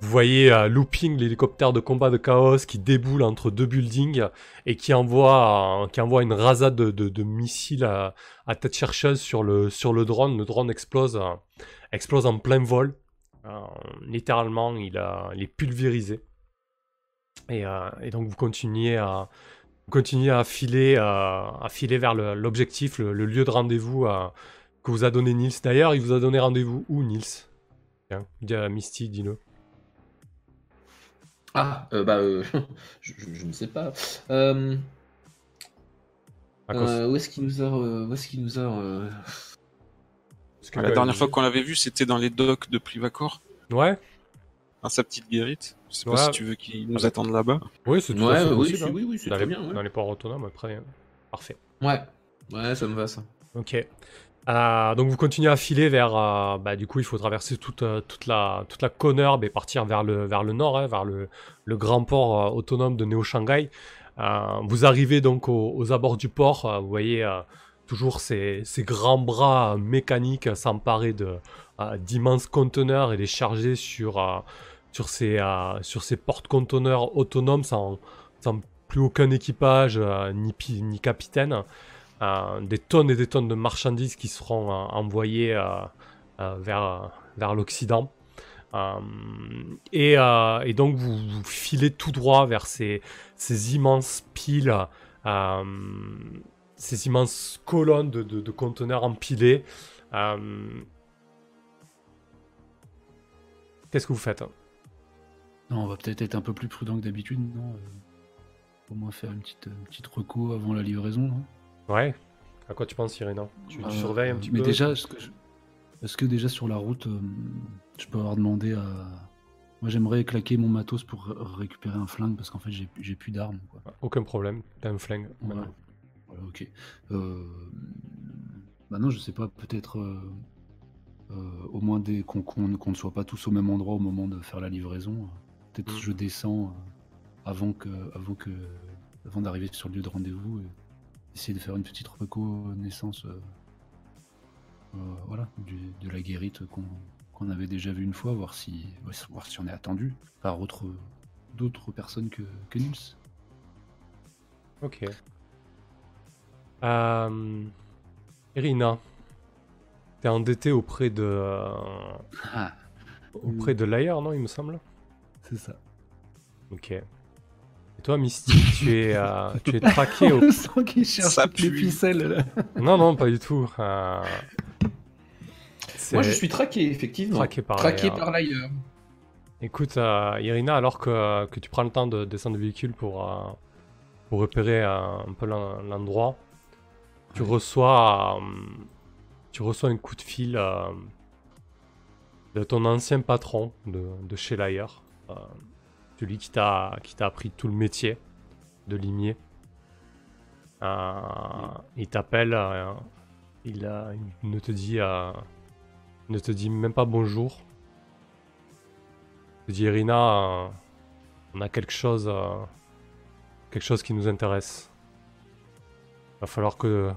vous voyez euh, Looping, l'hélicoptère de combat de Chaos, qui déboule entre deux buildings et qui envoie, euh, qui envoie une rasade de, missiles à, tête chercheuse sur le, sur le drone. Le drone explose, euh, explose en plein vol. littéralement, il, il, est pulvérisé. Et, donc vous continuez à, continuez à filer, à filer vers l'objectif, le, lieu de rendez-vous que vous a donné Nils. D'ailleurs, il vous a donné rendez-vous où, Nils? Tiens, dis à Misty, dis-le. Ah, euh, bah, euh, je, ne sais pas. Euh, où est-ce qu'il nous a. où est-ce qu'il nous a. la dernière fois qu'on l'avait vu, c'était dans les docks de Privacor. Ouais. À sa petite guérite. Je sais pas si tu veux qu'il nous attende là-bas. Oui, c'est tout ouais, à oui, oui, oui, c'est très bien. Dans les ports autonomes, après. Parfait. Ouais. Ouais, ça me va, ça. Ok. Euh, donc vous continuez à filer vers, euh, bah, du coup il faut traverser toute, euh, toute la, toute la et partir vers le, vers le nord, hein, vers le, grand port autonome de Neo Shanghai. vous arrivez donc aux, abords du port, vous voyez toujours ces, ces, grands bras mécaniques s'emparer d'immenses conteneurs et les charger sur, sur ces, ces porte-conteneurs autonomes sans, sans, plus aucun équipage ni, ni capitaine. Euh, des tonnes et des tonnes de marchandises qui seront euh, envoyées euh, vers, vers l'Occident. Et, donc vous, filez tout droit vers ces, ces immenses piles, ces immenses colonnes de, de, conteneurs empilés. Qu'est-ce que vous faites? Non, On va peut-être être un peu plus prudent que d'habitude, non? Au moins faire une petite, petite reco avant la livraison, Ouais. À quoi tu penses, Irina Tu, euh, surveilles un petit mais peu Mais déjà, est-ce que, est que, déjà sur la route, euh, je peux avoir demandé à. Moi, j'aimerais claquer mon matos pour récupérer un flingue parce qu'en fait, j'ai plus d'armes. Aucun problème, t'as un flingue. Voilà, ok. Euh... Bah non, je sais pas, peut-être. Euh, au moins qu'on ne soit pas tous au même endroit au moment de faire la livraison. Peut-être mm. je descends avant que, avant que, avant d'arriver sur le lieu de rendez-vous essayer de faire une petite reconnaissance euh, euh, voilà, de la guérite qu'on avait déjà vu une fois, voir si, voir si on est attendu par d'autres personnes que, que Nils. Ok. Euh, Irina, t'es endetté auprès de. Ah. auprès de l'ailleurs, non, il me semble? C'est ça. Ok toi, Misty, tu es, euh, tu es traqué au. sens qu'il cherche les ficelles. Non, non, pas du tout. Euh, Moi, je suis traqué, effectivement. Traqué par traqué par l'ailleurs. Écoute, euh, Irina, alors que, que, tu prends le temps de descendre le véhicule pour, pour repérer un peu l'endroit, tu reçois, tu reçois un coup de fil de ton ancien patron de, de chez l'ailleurs celui qui t'a qui t'a appris tout le métier de limier. Euh, il t'appelle, euh, il, ne te dit euh, ne te dit même pas bonjour. Il te dit Irina, on a quelque chose quelque chose qui nous intéresse. Va falloir que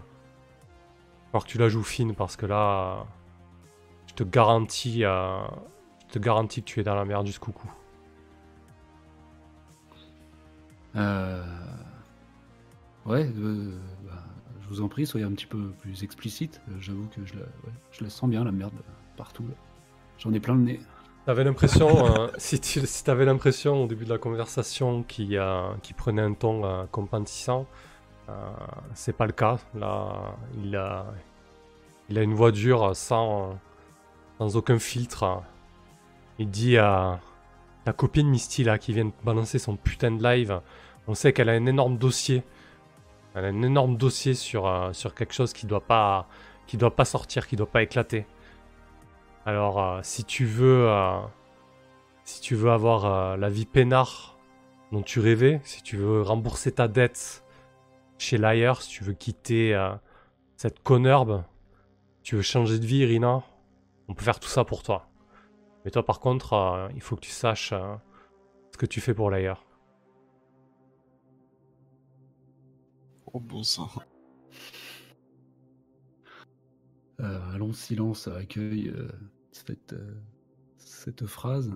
falloir que tu la joues fine parce que là je te garantis je te garantis que tu es dans la merde jusqu'au cou. Euh... Ouais, euh, bah, je vous en prie, soyez un petit peu plus explicite. J'avoue que je la, je la sens bien, la merde, partout. J'en ai plein le nez. T'avais l'impression, si tu si avais l'impression au début de la conversation qui, qui prenait un ton compatissant, c'est pas le cas. Là, il a, une voix dure sans aucun filtre. Il dit à ta copine Misty là qui vient balancer son putain de live. On sait qu'elle a un énorme dossier. Elle a un énorme dossier sur, euh, sur quelque chose qui doit pas qui doit pas sortir, qui doit pas éclater. Alors euh, si tu veux euh, si tu veux avoir la vie peinard dont tu rêvais, si tu veux rembourser ta dette chez Liar, si tu veux quitter cette connerbe, tu veux changer de vie, Irina, on peut faire tout ça pour toi. Mais toi, par contre, euh, il faut que tu saches euh, ce que tu fais pour l'ailleurs. Oh bon sang. Euh, allons, silence accueille cette, cette phrase.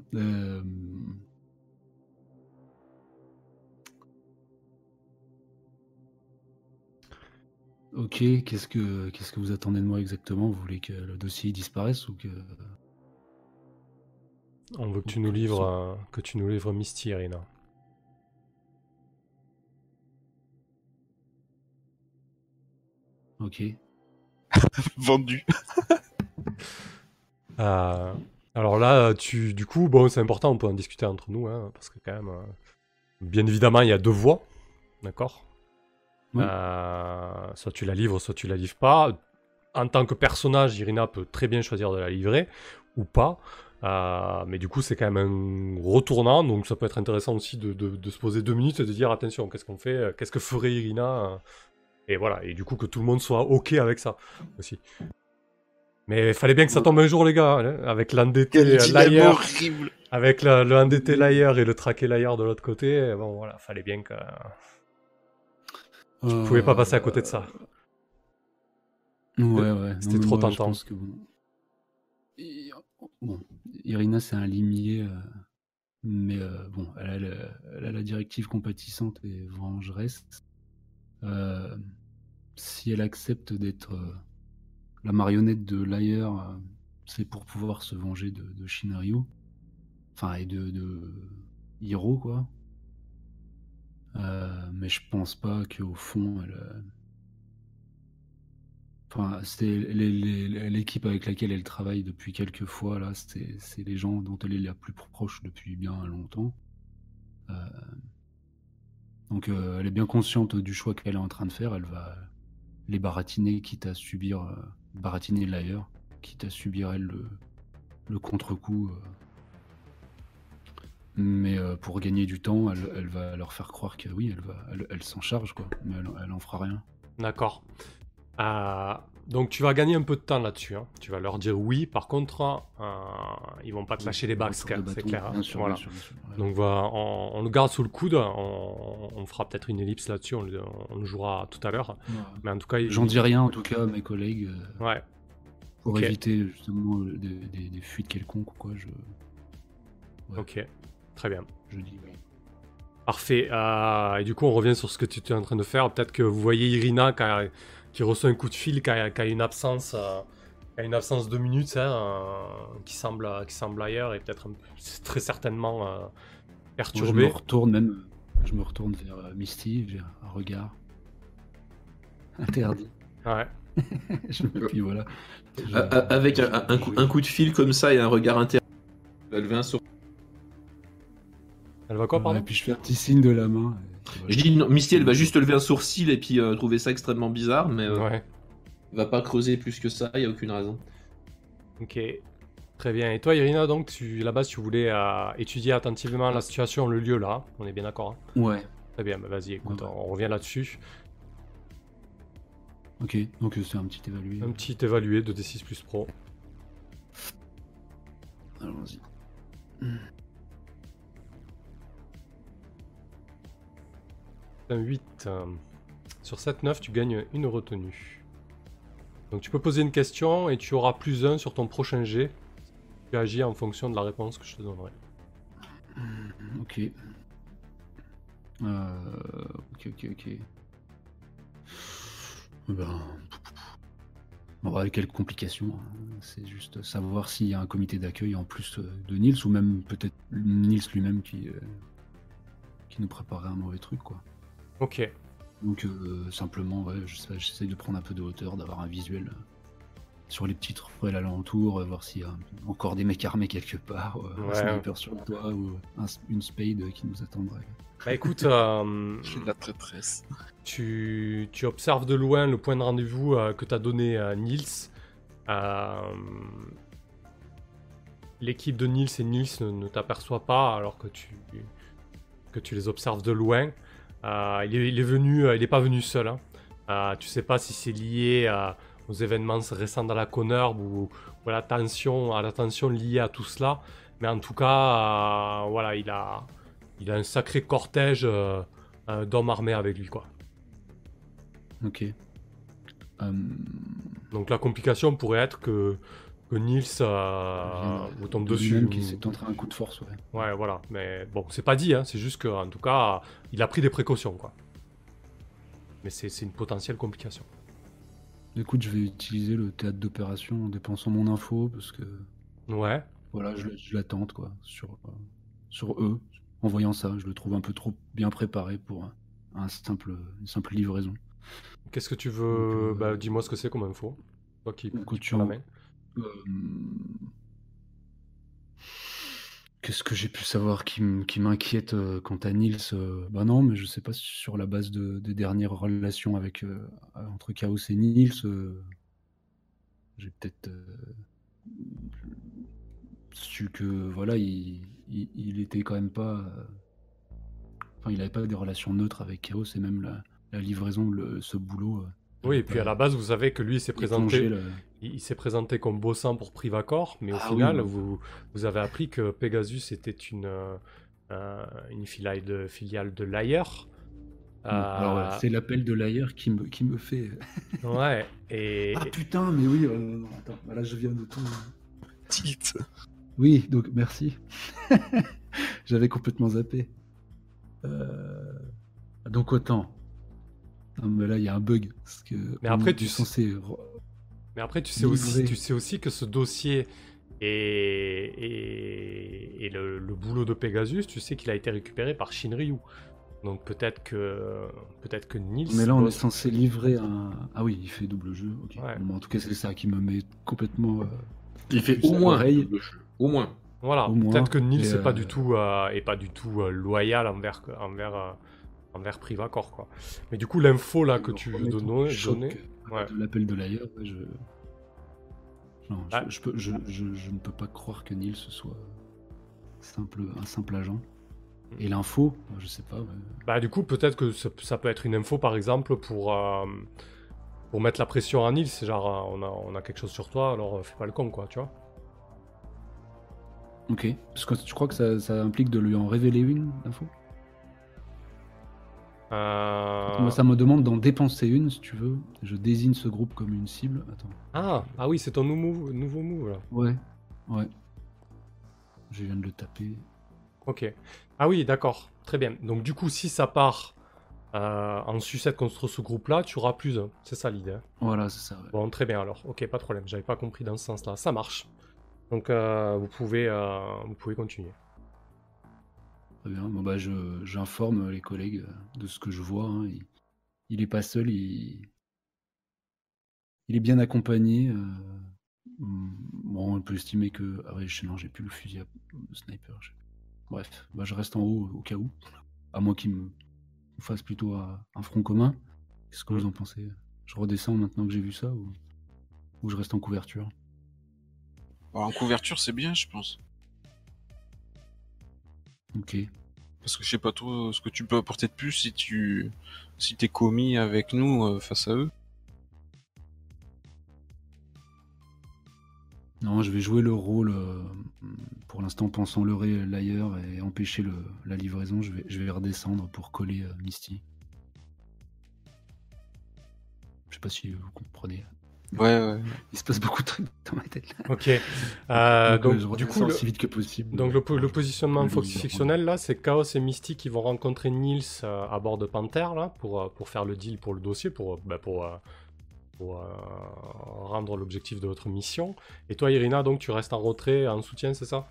Ok, qu'est-ce que qu'est-ce que vous attendez de moi exactement? Vous voulez que le dossier disparaisse ou que on veut que tu nous livres que tu nous livres Misty, Irina. Ok. Vendu. Euh, alors là, tu, du coup, bon, c'est important, on peut en discuter entre nous, hein, parce que quand même, euh, bien évidemment, il y a deux voies, d'accord? Euh, soit tu la livres, soit tu la livres pas. En tant que personnage, Irina peut très bien choisir de la livrer ou pas. Euh, mais du coup, c'est quand même un retournant, donc ça peut être intéressant aussi de, se poser deux minutes et de dire attention, qu'est-ce qu'on fait Qu'est-ce que ferait Irina Et voilà, et du coup que tout le monde soit ok avec ça aussi. Mais il fallait bien que ça tombe un jour, les gars, hein, avec l'endetté layer, avec le, le endetté layer et le traqué layer de l'autre côté. Bon, voilà, fallait bien que. Tu pouvais pas passer à côté de ça. Ouais, ouais. C'était trop tentant. Que Irina, c'est un limier, euh, mais euh, bon, elle a, la directive compatissante et vengeresse. Euh, si elle accepte d'être la marionnette de l'ailleurs, c'est pour pouvoir se venger de, de Enfin, et de, Hiro, quoi. Mais je pense pas qu'au fond, elle. Euh, enfin, c'est l'équipe avec laquelle elle travaille depuis quelques fois, là, c'est les gens dont elle est la plus proche depuis bien longtemps. Euh, donc elle est bien consciente du choix qu'elle est en train de faire, elle va les baratiner, quitte à subir, baratiner l'ailleurs, quitte à subir elle le, le contre-coup mais euh, pour gagner du temps, elle, va leur faire croire que oui, elle, va, elle, s'en charge, quoi. Mais elle, en fera rien. D'accord. Euh, donc tu vas gagner un peu de temps là-dessus. Hein. Tu vas leur dire oui. Par contre, euh, ils vont pas te lâcher les bacs, c'est clair. Hein. voilà. Donc on, le garde sous le coude. On, fera peut-être une ellipse là-dessus. On, le jouera tout à l'heure. Mais en tout cas, j'en dis rien en tout cas à mes collègues. ouais. Pour éviter justement des, fuites quelconques ou quoi. Je... Ok. Très bien. Je dis Parfait. Euh, et du coup, on revient sur ce que tu es en train de faire. Peut-être que vous voyez Irina qui, reçoit un coup de fil, qui a, une absence, euh, une absence de minutes, hein, euh, qui semble, qui semble ailleurs et peut-être très certainement perturbée. je me retourne même. Je me retourne vers Misty, j'ai un regard interdit. Ouais. je me puis voilà. Avec un, coup, un, coup, de fil comme ça et un regard interdit, elle vient sur elle va quoi, pardon Et puis je fais un petit signe de la main. Je dis, non, Misty, elle va juste lever un sourcil et puis euh, trouver ça extrêmement bizarre, mais euh, ouais. elle va pas creuser plus que ça, il a aucune raison. Ok, très bien. Et toi, Irina, donc, tu, là-bas, tu voulais euh, étudier attentivement la situation, le lieu là, on est bien d'accord hein Ouais. Très bien, bah, vas-y, écoute, on revient là-dessus. Ok, donc c'est un petit évalué. Un petit évalué de D6 plus Pro. Allons-y. Un 8. Sur 7-9, tu gagnes une retenue. Donc tu peux poser une question et tu auras plus 1 sur ton prochain jet. Tu agis en fonction de la réponse que je te donnerai. Ok. Euh, ok, ok, ok. Ben, bon, avec quelques complications. Hein. C'est juste savoir s'il y a un comité d'accueil en plus de Nils, ou même peut-être Nils lui-même qui, qui nous préparait un mauvais truc, quoi. Ok. Donc simplement, ouais, j'essaie de prendre un peu de hauteur, d'avoir un visuel sur les petites ruelles alentours, euh, voir s'il y a encore des mecs armés quelque part, euh, un sniper sur toi ou une spade qui nous attendrait. Bah écoute, euh, la traîtresse. Tu, tu, observes de loin le point de rendez-vous que t'as donné à Nils. L'équipe de Nils et Nils ne, ne t'aperçoit pas alors que tu, que tu les observes de loin. Il, est, venu, il n'est pas venu seul. Hein. tu sais pas si c'est lié à aux événements récents dans la Connerbe ou, à la tension, à la tension liée à tout cela. Mais en tout cas, euh, voilà, il a, il a un sacré cortège euh, euh, d'hommes armés avec lui, quoi. Ok. Donc la complication pourrait être que, Nils vous tombe dessus. Qui s'est tenté un coup de force, ouais. Ouais, voilà. Mais bon, c'est pas dit, hein, c'est juste qu'en tout cas, il a pris des précautions, quoi. Mais c'est une potentielle complication. Écoute, je vais utiliser le théâtre d'opération en dépensant mon info parce que. Ouais. Voilà, je, je l'attente quoi sur euh, sur eux. En voyant ça, je le trouve un peu trop bien préparé pour un, simple une simple livraison. Qu'est-ce que tu veux euh, Bah, dis-moi ce que c'est comme info. Toi qui, tu la main. Euh, Qu'est-ce que j'ai pu savoir qui m'inquiète euh, quant à Nils Bah non, mais je sais pas sur la base de, des dernières relations avec entre Chaos et Nils, j'ai peut-être su que voilà, il, il, était quand même pas, enfin, il avait pas des relations neutres avec Chaos et même la, la livraison, le, ce boulot. Oui, et puis à la base, vous savez que lui, il s'est présenté, il, s'est présenté comme bossant pour Privacor, mais au ah final, vous, vous avez appris que Pegasus était une, euh, une filiale de, filiale de Layer. Euh, c'est l'appel de Layer qui me, qui me fait. ouais, et. Ah putain, mais oui, euh, attends, là je viens de tout. Tilt. Oui, donc merci. J'avais complètement zappé. Donc autant mais là, il y a un bug. Parce que mais après, tu sais... Mais après, tu sais, aussi, tu sais aussi que ce dossier et, et, le, boulot de Pegasus, tu sais qu'il a été récupéré par Shinryu. Donc peut-être que peut-être que Nils. Mais là, on est censé livrer un. Ah oui, il fait double jeu. en tout cas, c'est ça qui me met complètement. Euh, il fait au moins Au moins. Voilà. Peut-être que Nils n'est pas du euh, tout euh, pas du tout loyal envers envers envers Privacor quoi. Mais du coup l'info là que tu veux ouais. l'appel de l'ailleurs, je... Ah. je, peux, je, ne peux pas croire que Nils soit simple, un simple agent. Et l'info, je sais pas. Bah du coup peut-être que ça, peut être une info par exemple pour euh, pour mettre la pression à Nils, genre euh, on a, on a quelque chose sur toi, alors euh, fais pas le con quoi, tu vois. Ok. Parce que tu crois que ça, ça implique de lui en révéler une info? Euh, Moi, ça me demande d'en dépenser une, si tu veux. Je désigne ce groupe comme une cible. Attends. Ah, ah oui, c'est ton nouveau, nouveau move, là. Ouais, ouais. Je viens de le taper. Ok. Ah oui, d'accord. Très bien. Donc, du coup, si ça part euh, en sucette contre ce groupe-là, tu auras plus C'est ça l'idée. Hein. Voilà, c'est ça. Bon, très bien alors. Ok, pas de problème. J'avais pas compris dans ce sens-là. Ça marche. Donc, euh, vous, pouvez, vous pouvez continuer. Très bien. Bon, bah, j'informe les collègues de ce que je vois. Hein. Il, il est pas seul, il, il est bien accompagné. Euh, bon, on peut estimer que. Ah ouais, non, j'ai plus le fusil à sniper. Bref, bah, je reste en haut au cas où. À moins qu'il me fasse plutôt un front commun. Qu'est-ce que vous en pensez? Je redescends maintenant que j'ai vu ça ou, ou je reste en couverture? Bah, En couverture, c'est bien, je pense. Ok. Parce que je sais pas trop ce que tu peux apporter de plus si tu si t'es commis avec nous euh, face à eux. Non, je vais jouer le rôle, euh, pour l'instant pensant leurrer l'ailleurs et empêcher le, la livraison, je vais, je vais redescendre pour coller euh, Misty. Je sais pas si vous comprenez. Ouais, ouais. Il se passe beaucoup de trucs dans ma tête. Ok. Euh, donc, euh, du coup, aussi vite que possible. Donc, le, positionnement fictionnel, là, c'est Chaos et Mystique qui vont rencontrer Nils euh, à bord de Panther, là, pour, pour faire le deal pour le dossier, pour, bah, pour, pour rendre l'objectif de votre mission. Et toi, Irina, donc tu restes en retrait, en soutien, c'est ça?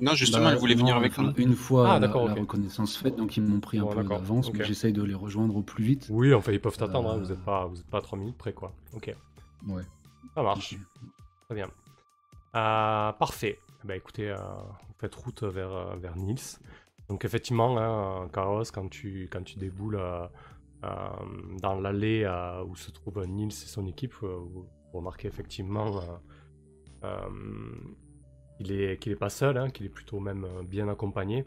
Non, justement, bah, elle voulait venir avec nous. Une fois ah, la, reconnaissance faite, donc ils m'ont pris un peu d'avance, mais j'essaye de les rejoindre au plus vite. Oui, enfin, ils peuvent t'attendre, hein, vous n'êtes pas, vous êtes pas à 3 minutes près, quoi. Ok. Ouais. Ça marche. Très bien. Euh, parfait. Bah écoutez, euh, vous faites route vers, euh, vers Nils. Donc effectivement, hein, Chaos, quand tu, quand tu déboules dans l'allée où se trouve Nils et son équipe, vous remarquez effectivement qu'il est, qu'il est pas seul, hein, qu'il est plutôt même bien accompagné.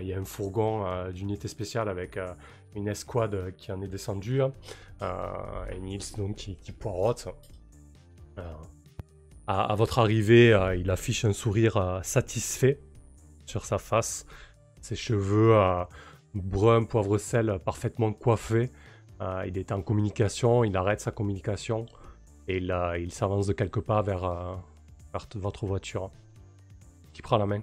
Il y a un fourgon d'unité spéciale avec une escouade qui en est descendue. Et Nils donc qui, qui poirote à, votre arrivée, euh, il affiche un sourire euh, satisfait sur sa face. Ses cheveux euh, bruns, poivre sel, parfaitement coiffés. il est en communication, il arrête sa communication et il, il s'avance de quelques pas vers, votre voiture. Qui prend la main?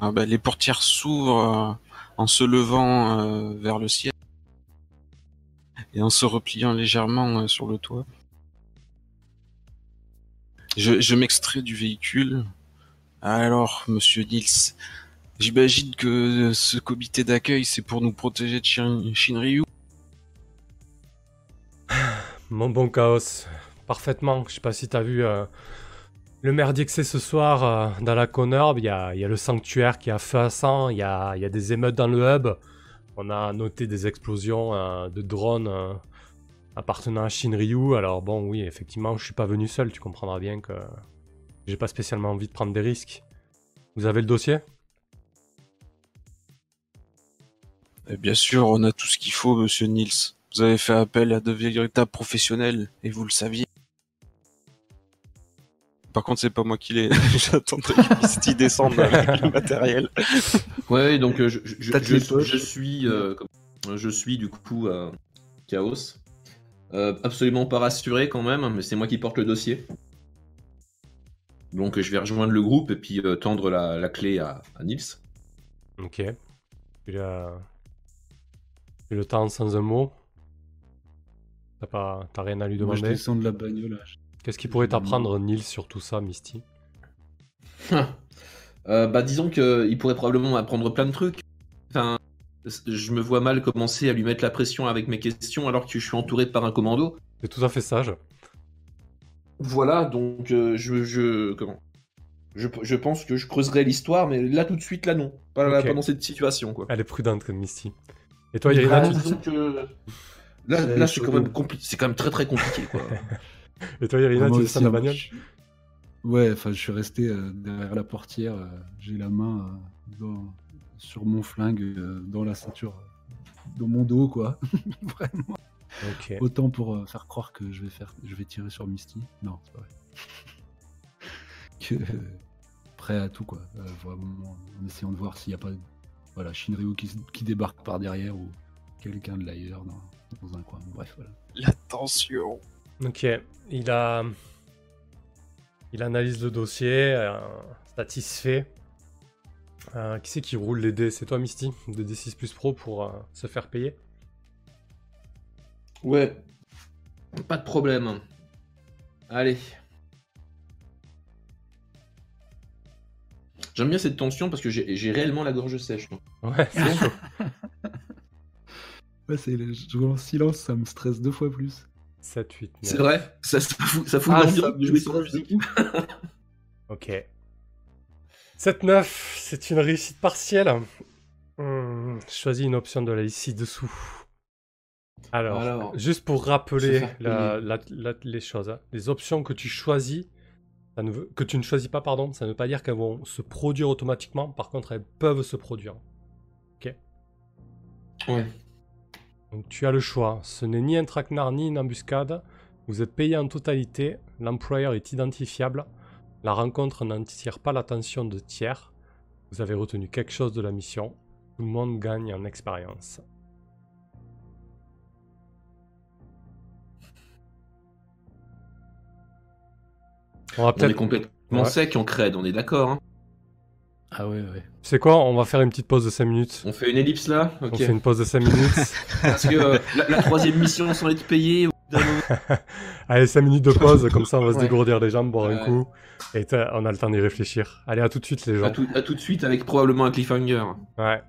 Ah bah, Les portières s'ouvrent en se levant vers le ciel et en se repliant légèrement sur le toit. Je, m'extrais du véhicule. Alors, monsieur Nils, j'imagine que ce comité d'accueil, c'est pour nous protéger de Shinryu Mon bon chaos, parfaitement. Je sais pas si t'as vu euh, le que c'est ce soir euh, dans la Connerbe. Il y a, le sanctuaire qui a feu à sang, il y a, des émeutes dans le hub. On a noté des explosions euh, de drones appartenant à Shinryu. Alors bon, oui, effectivement, je suis pas venu seul, tu comprendras bien que j'ai pas spécialement envie de prendre des risques. Vous avez le dossier? Eh Bien sûr, on a tout ce qu'il faut, monsieur Nils. Vous avez fait appel à de véritables professionnels, et vous le saviez. Par contre, c'est pas moi qui l'ai. J'attendrai qu'il descende avec le matériel. Ouais, donc euh, je, je, suis, euh, je suis du coup à Chaos. Euh, absolument pas rassuré quand même, mais c'est moi qui porte le dossier. Donc je vais rejoindre le groupe et puis euh, tendre la, clé à, Nils. Ok. Tu le temps sans un mot. T'as pas... rien à lui demander. Moi, je descends de la bagnole. Qu'est-ce qui pourrait t'apprendre Nils sur tout ça, Misty euh, Bah disons qu'il pourrait probablement apprendre plein de trucs. Enfin, je me vois mal commencer à lui mettre la pression avec mes questions alors que je suis entouré par un commando. C'est tout à fait sage. Voilà, donc euh, je, je, comment? Je, pense que je creuserai l'histoire, mais là tout de suite, là non. Pas, dans cette situation. Quoi. Elle est prudente comme Misty. Et toi, Irina bah, que... Là, c'est quand, même c'est quand même très très compliqué. Quoi. Et toi, Irina, tu descends la bagnole? Ouais, enfin, je suis resté euh, derrière la portière. Euh, j'ai la main dans sur mon flingue euh, dans la ceinture, dans mon dos, quoi. Vraiment. Autant pour euh, faire croire que je vais, faire, je vais tirer sur Misty. Non, c'est pas vrai. que euh, prêt à tout, quoi. en essayant de voir s'il n'y a pas voilà, Shinryu qui, qui, débarque par derrière ou quelqu'un de l'ailleurs dans, dans, un coin. Bref, voilà. La tension. Ok, il a. Il analyse le dossier, satisfait. Euh, qui c'est qui roule les dés? C'est toi, Misty, de D6 Plus Pro pour euh, se faire payer? Ouais, pas de problème. Allez. J'aime bien cette tension parce que j'ai réellement la gorge sèche. Ouais, c'est chaud. ouais, c'est jouer en silence, ça me stresse deux fois plus. 7, 8, 9. C'est vrai Ça, fout, ça fout ah, de jouer sans musique. ok. 7-9, c'est une réussite partielle. Hmm, choisis une option de la ci-dessous. Alors, juste pour rappeler les choses, hein. les options que tu choisis, ça ne veut, que tu ne choisis pas, pardon, ça ne veut pas dire qu'elles vont se produire automatiquement. Par contre, elles peuvent se produire. Ok. Ouais. Donc tu as le choix. Ce n'est ni un traquenard ni une embuscade. Vous êtes payé en totalité. L'employeur est identifiable. La rencontre n'attire pas l'attention de tiers. Vous avez retenu quelque chose de la mission. Tout le monde gagne en expérience. On, va peut-être... est complètement sec en crède, on est d'accord. Hein ah ouais, ouais. C'est quoi On va faire une petite pause de 5 minutes. On fait une ellipse là On fait une pause de 5 minutes. Parce que euh, la, troisième mission sans être payée, Allez, 5 minutes de pause, comme ça on va se dégourdir les jambes, boire un coup. Et on a le temps d'y réfléchir. Allez, à tout de suite les gens. À tout, à tout de suite avec probablement un cliffhanger. Ouais.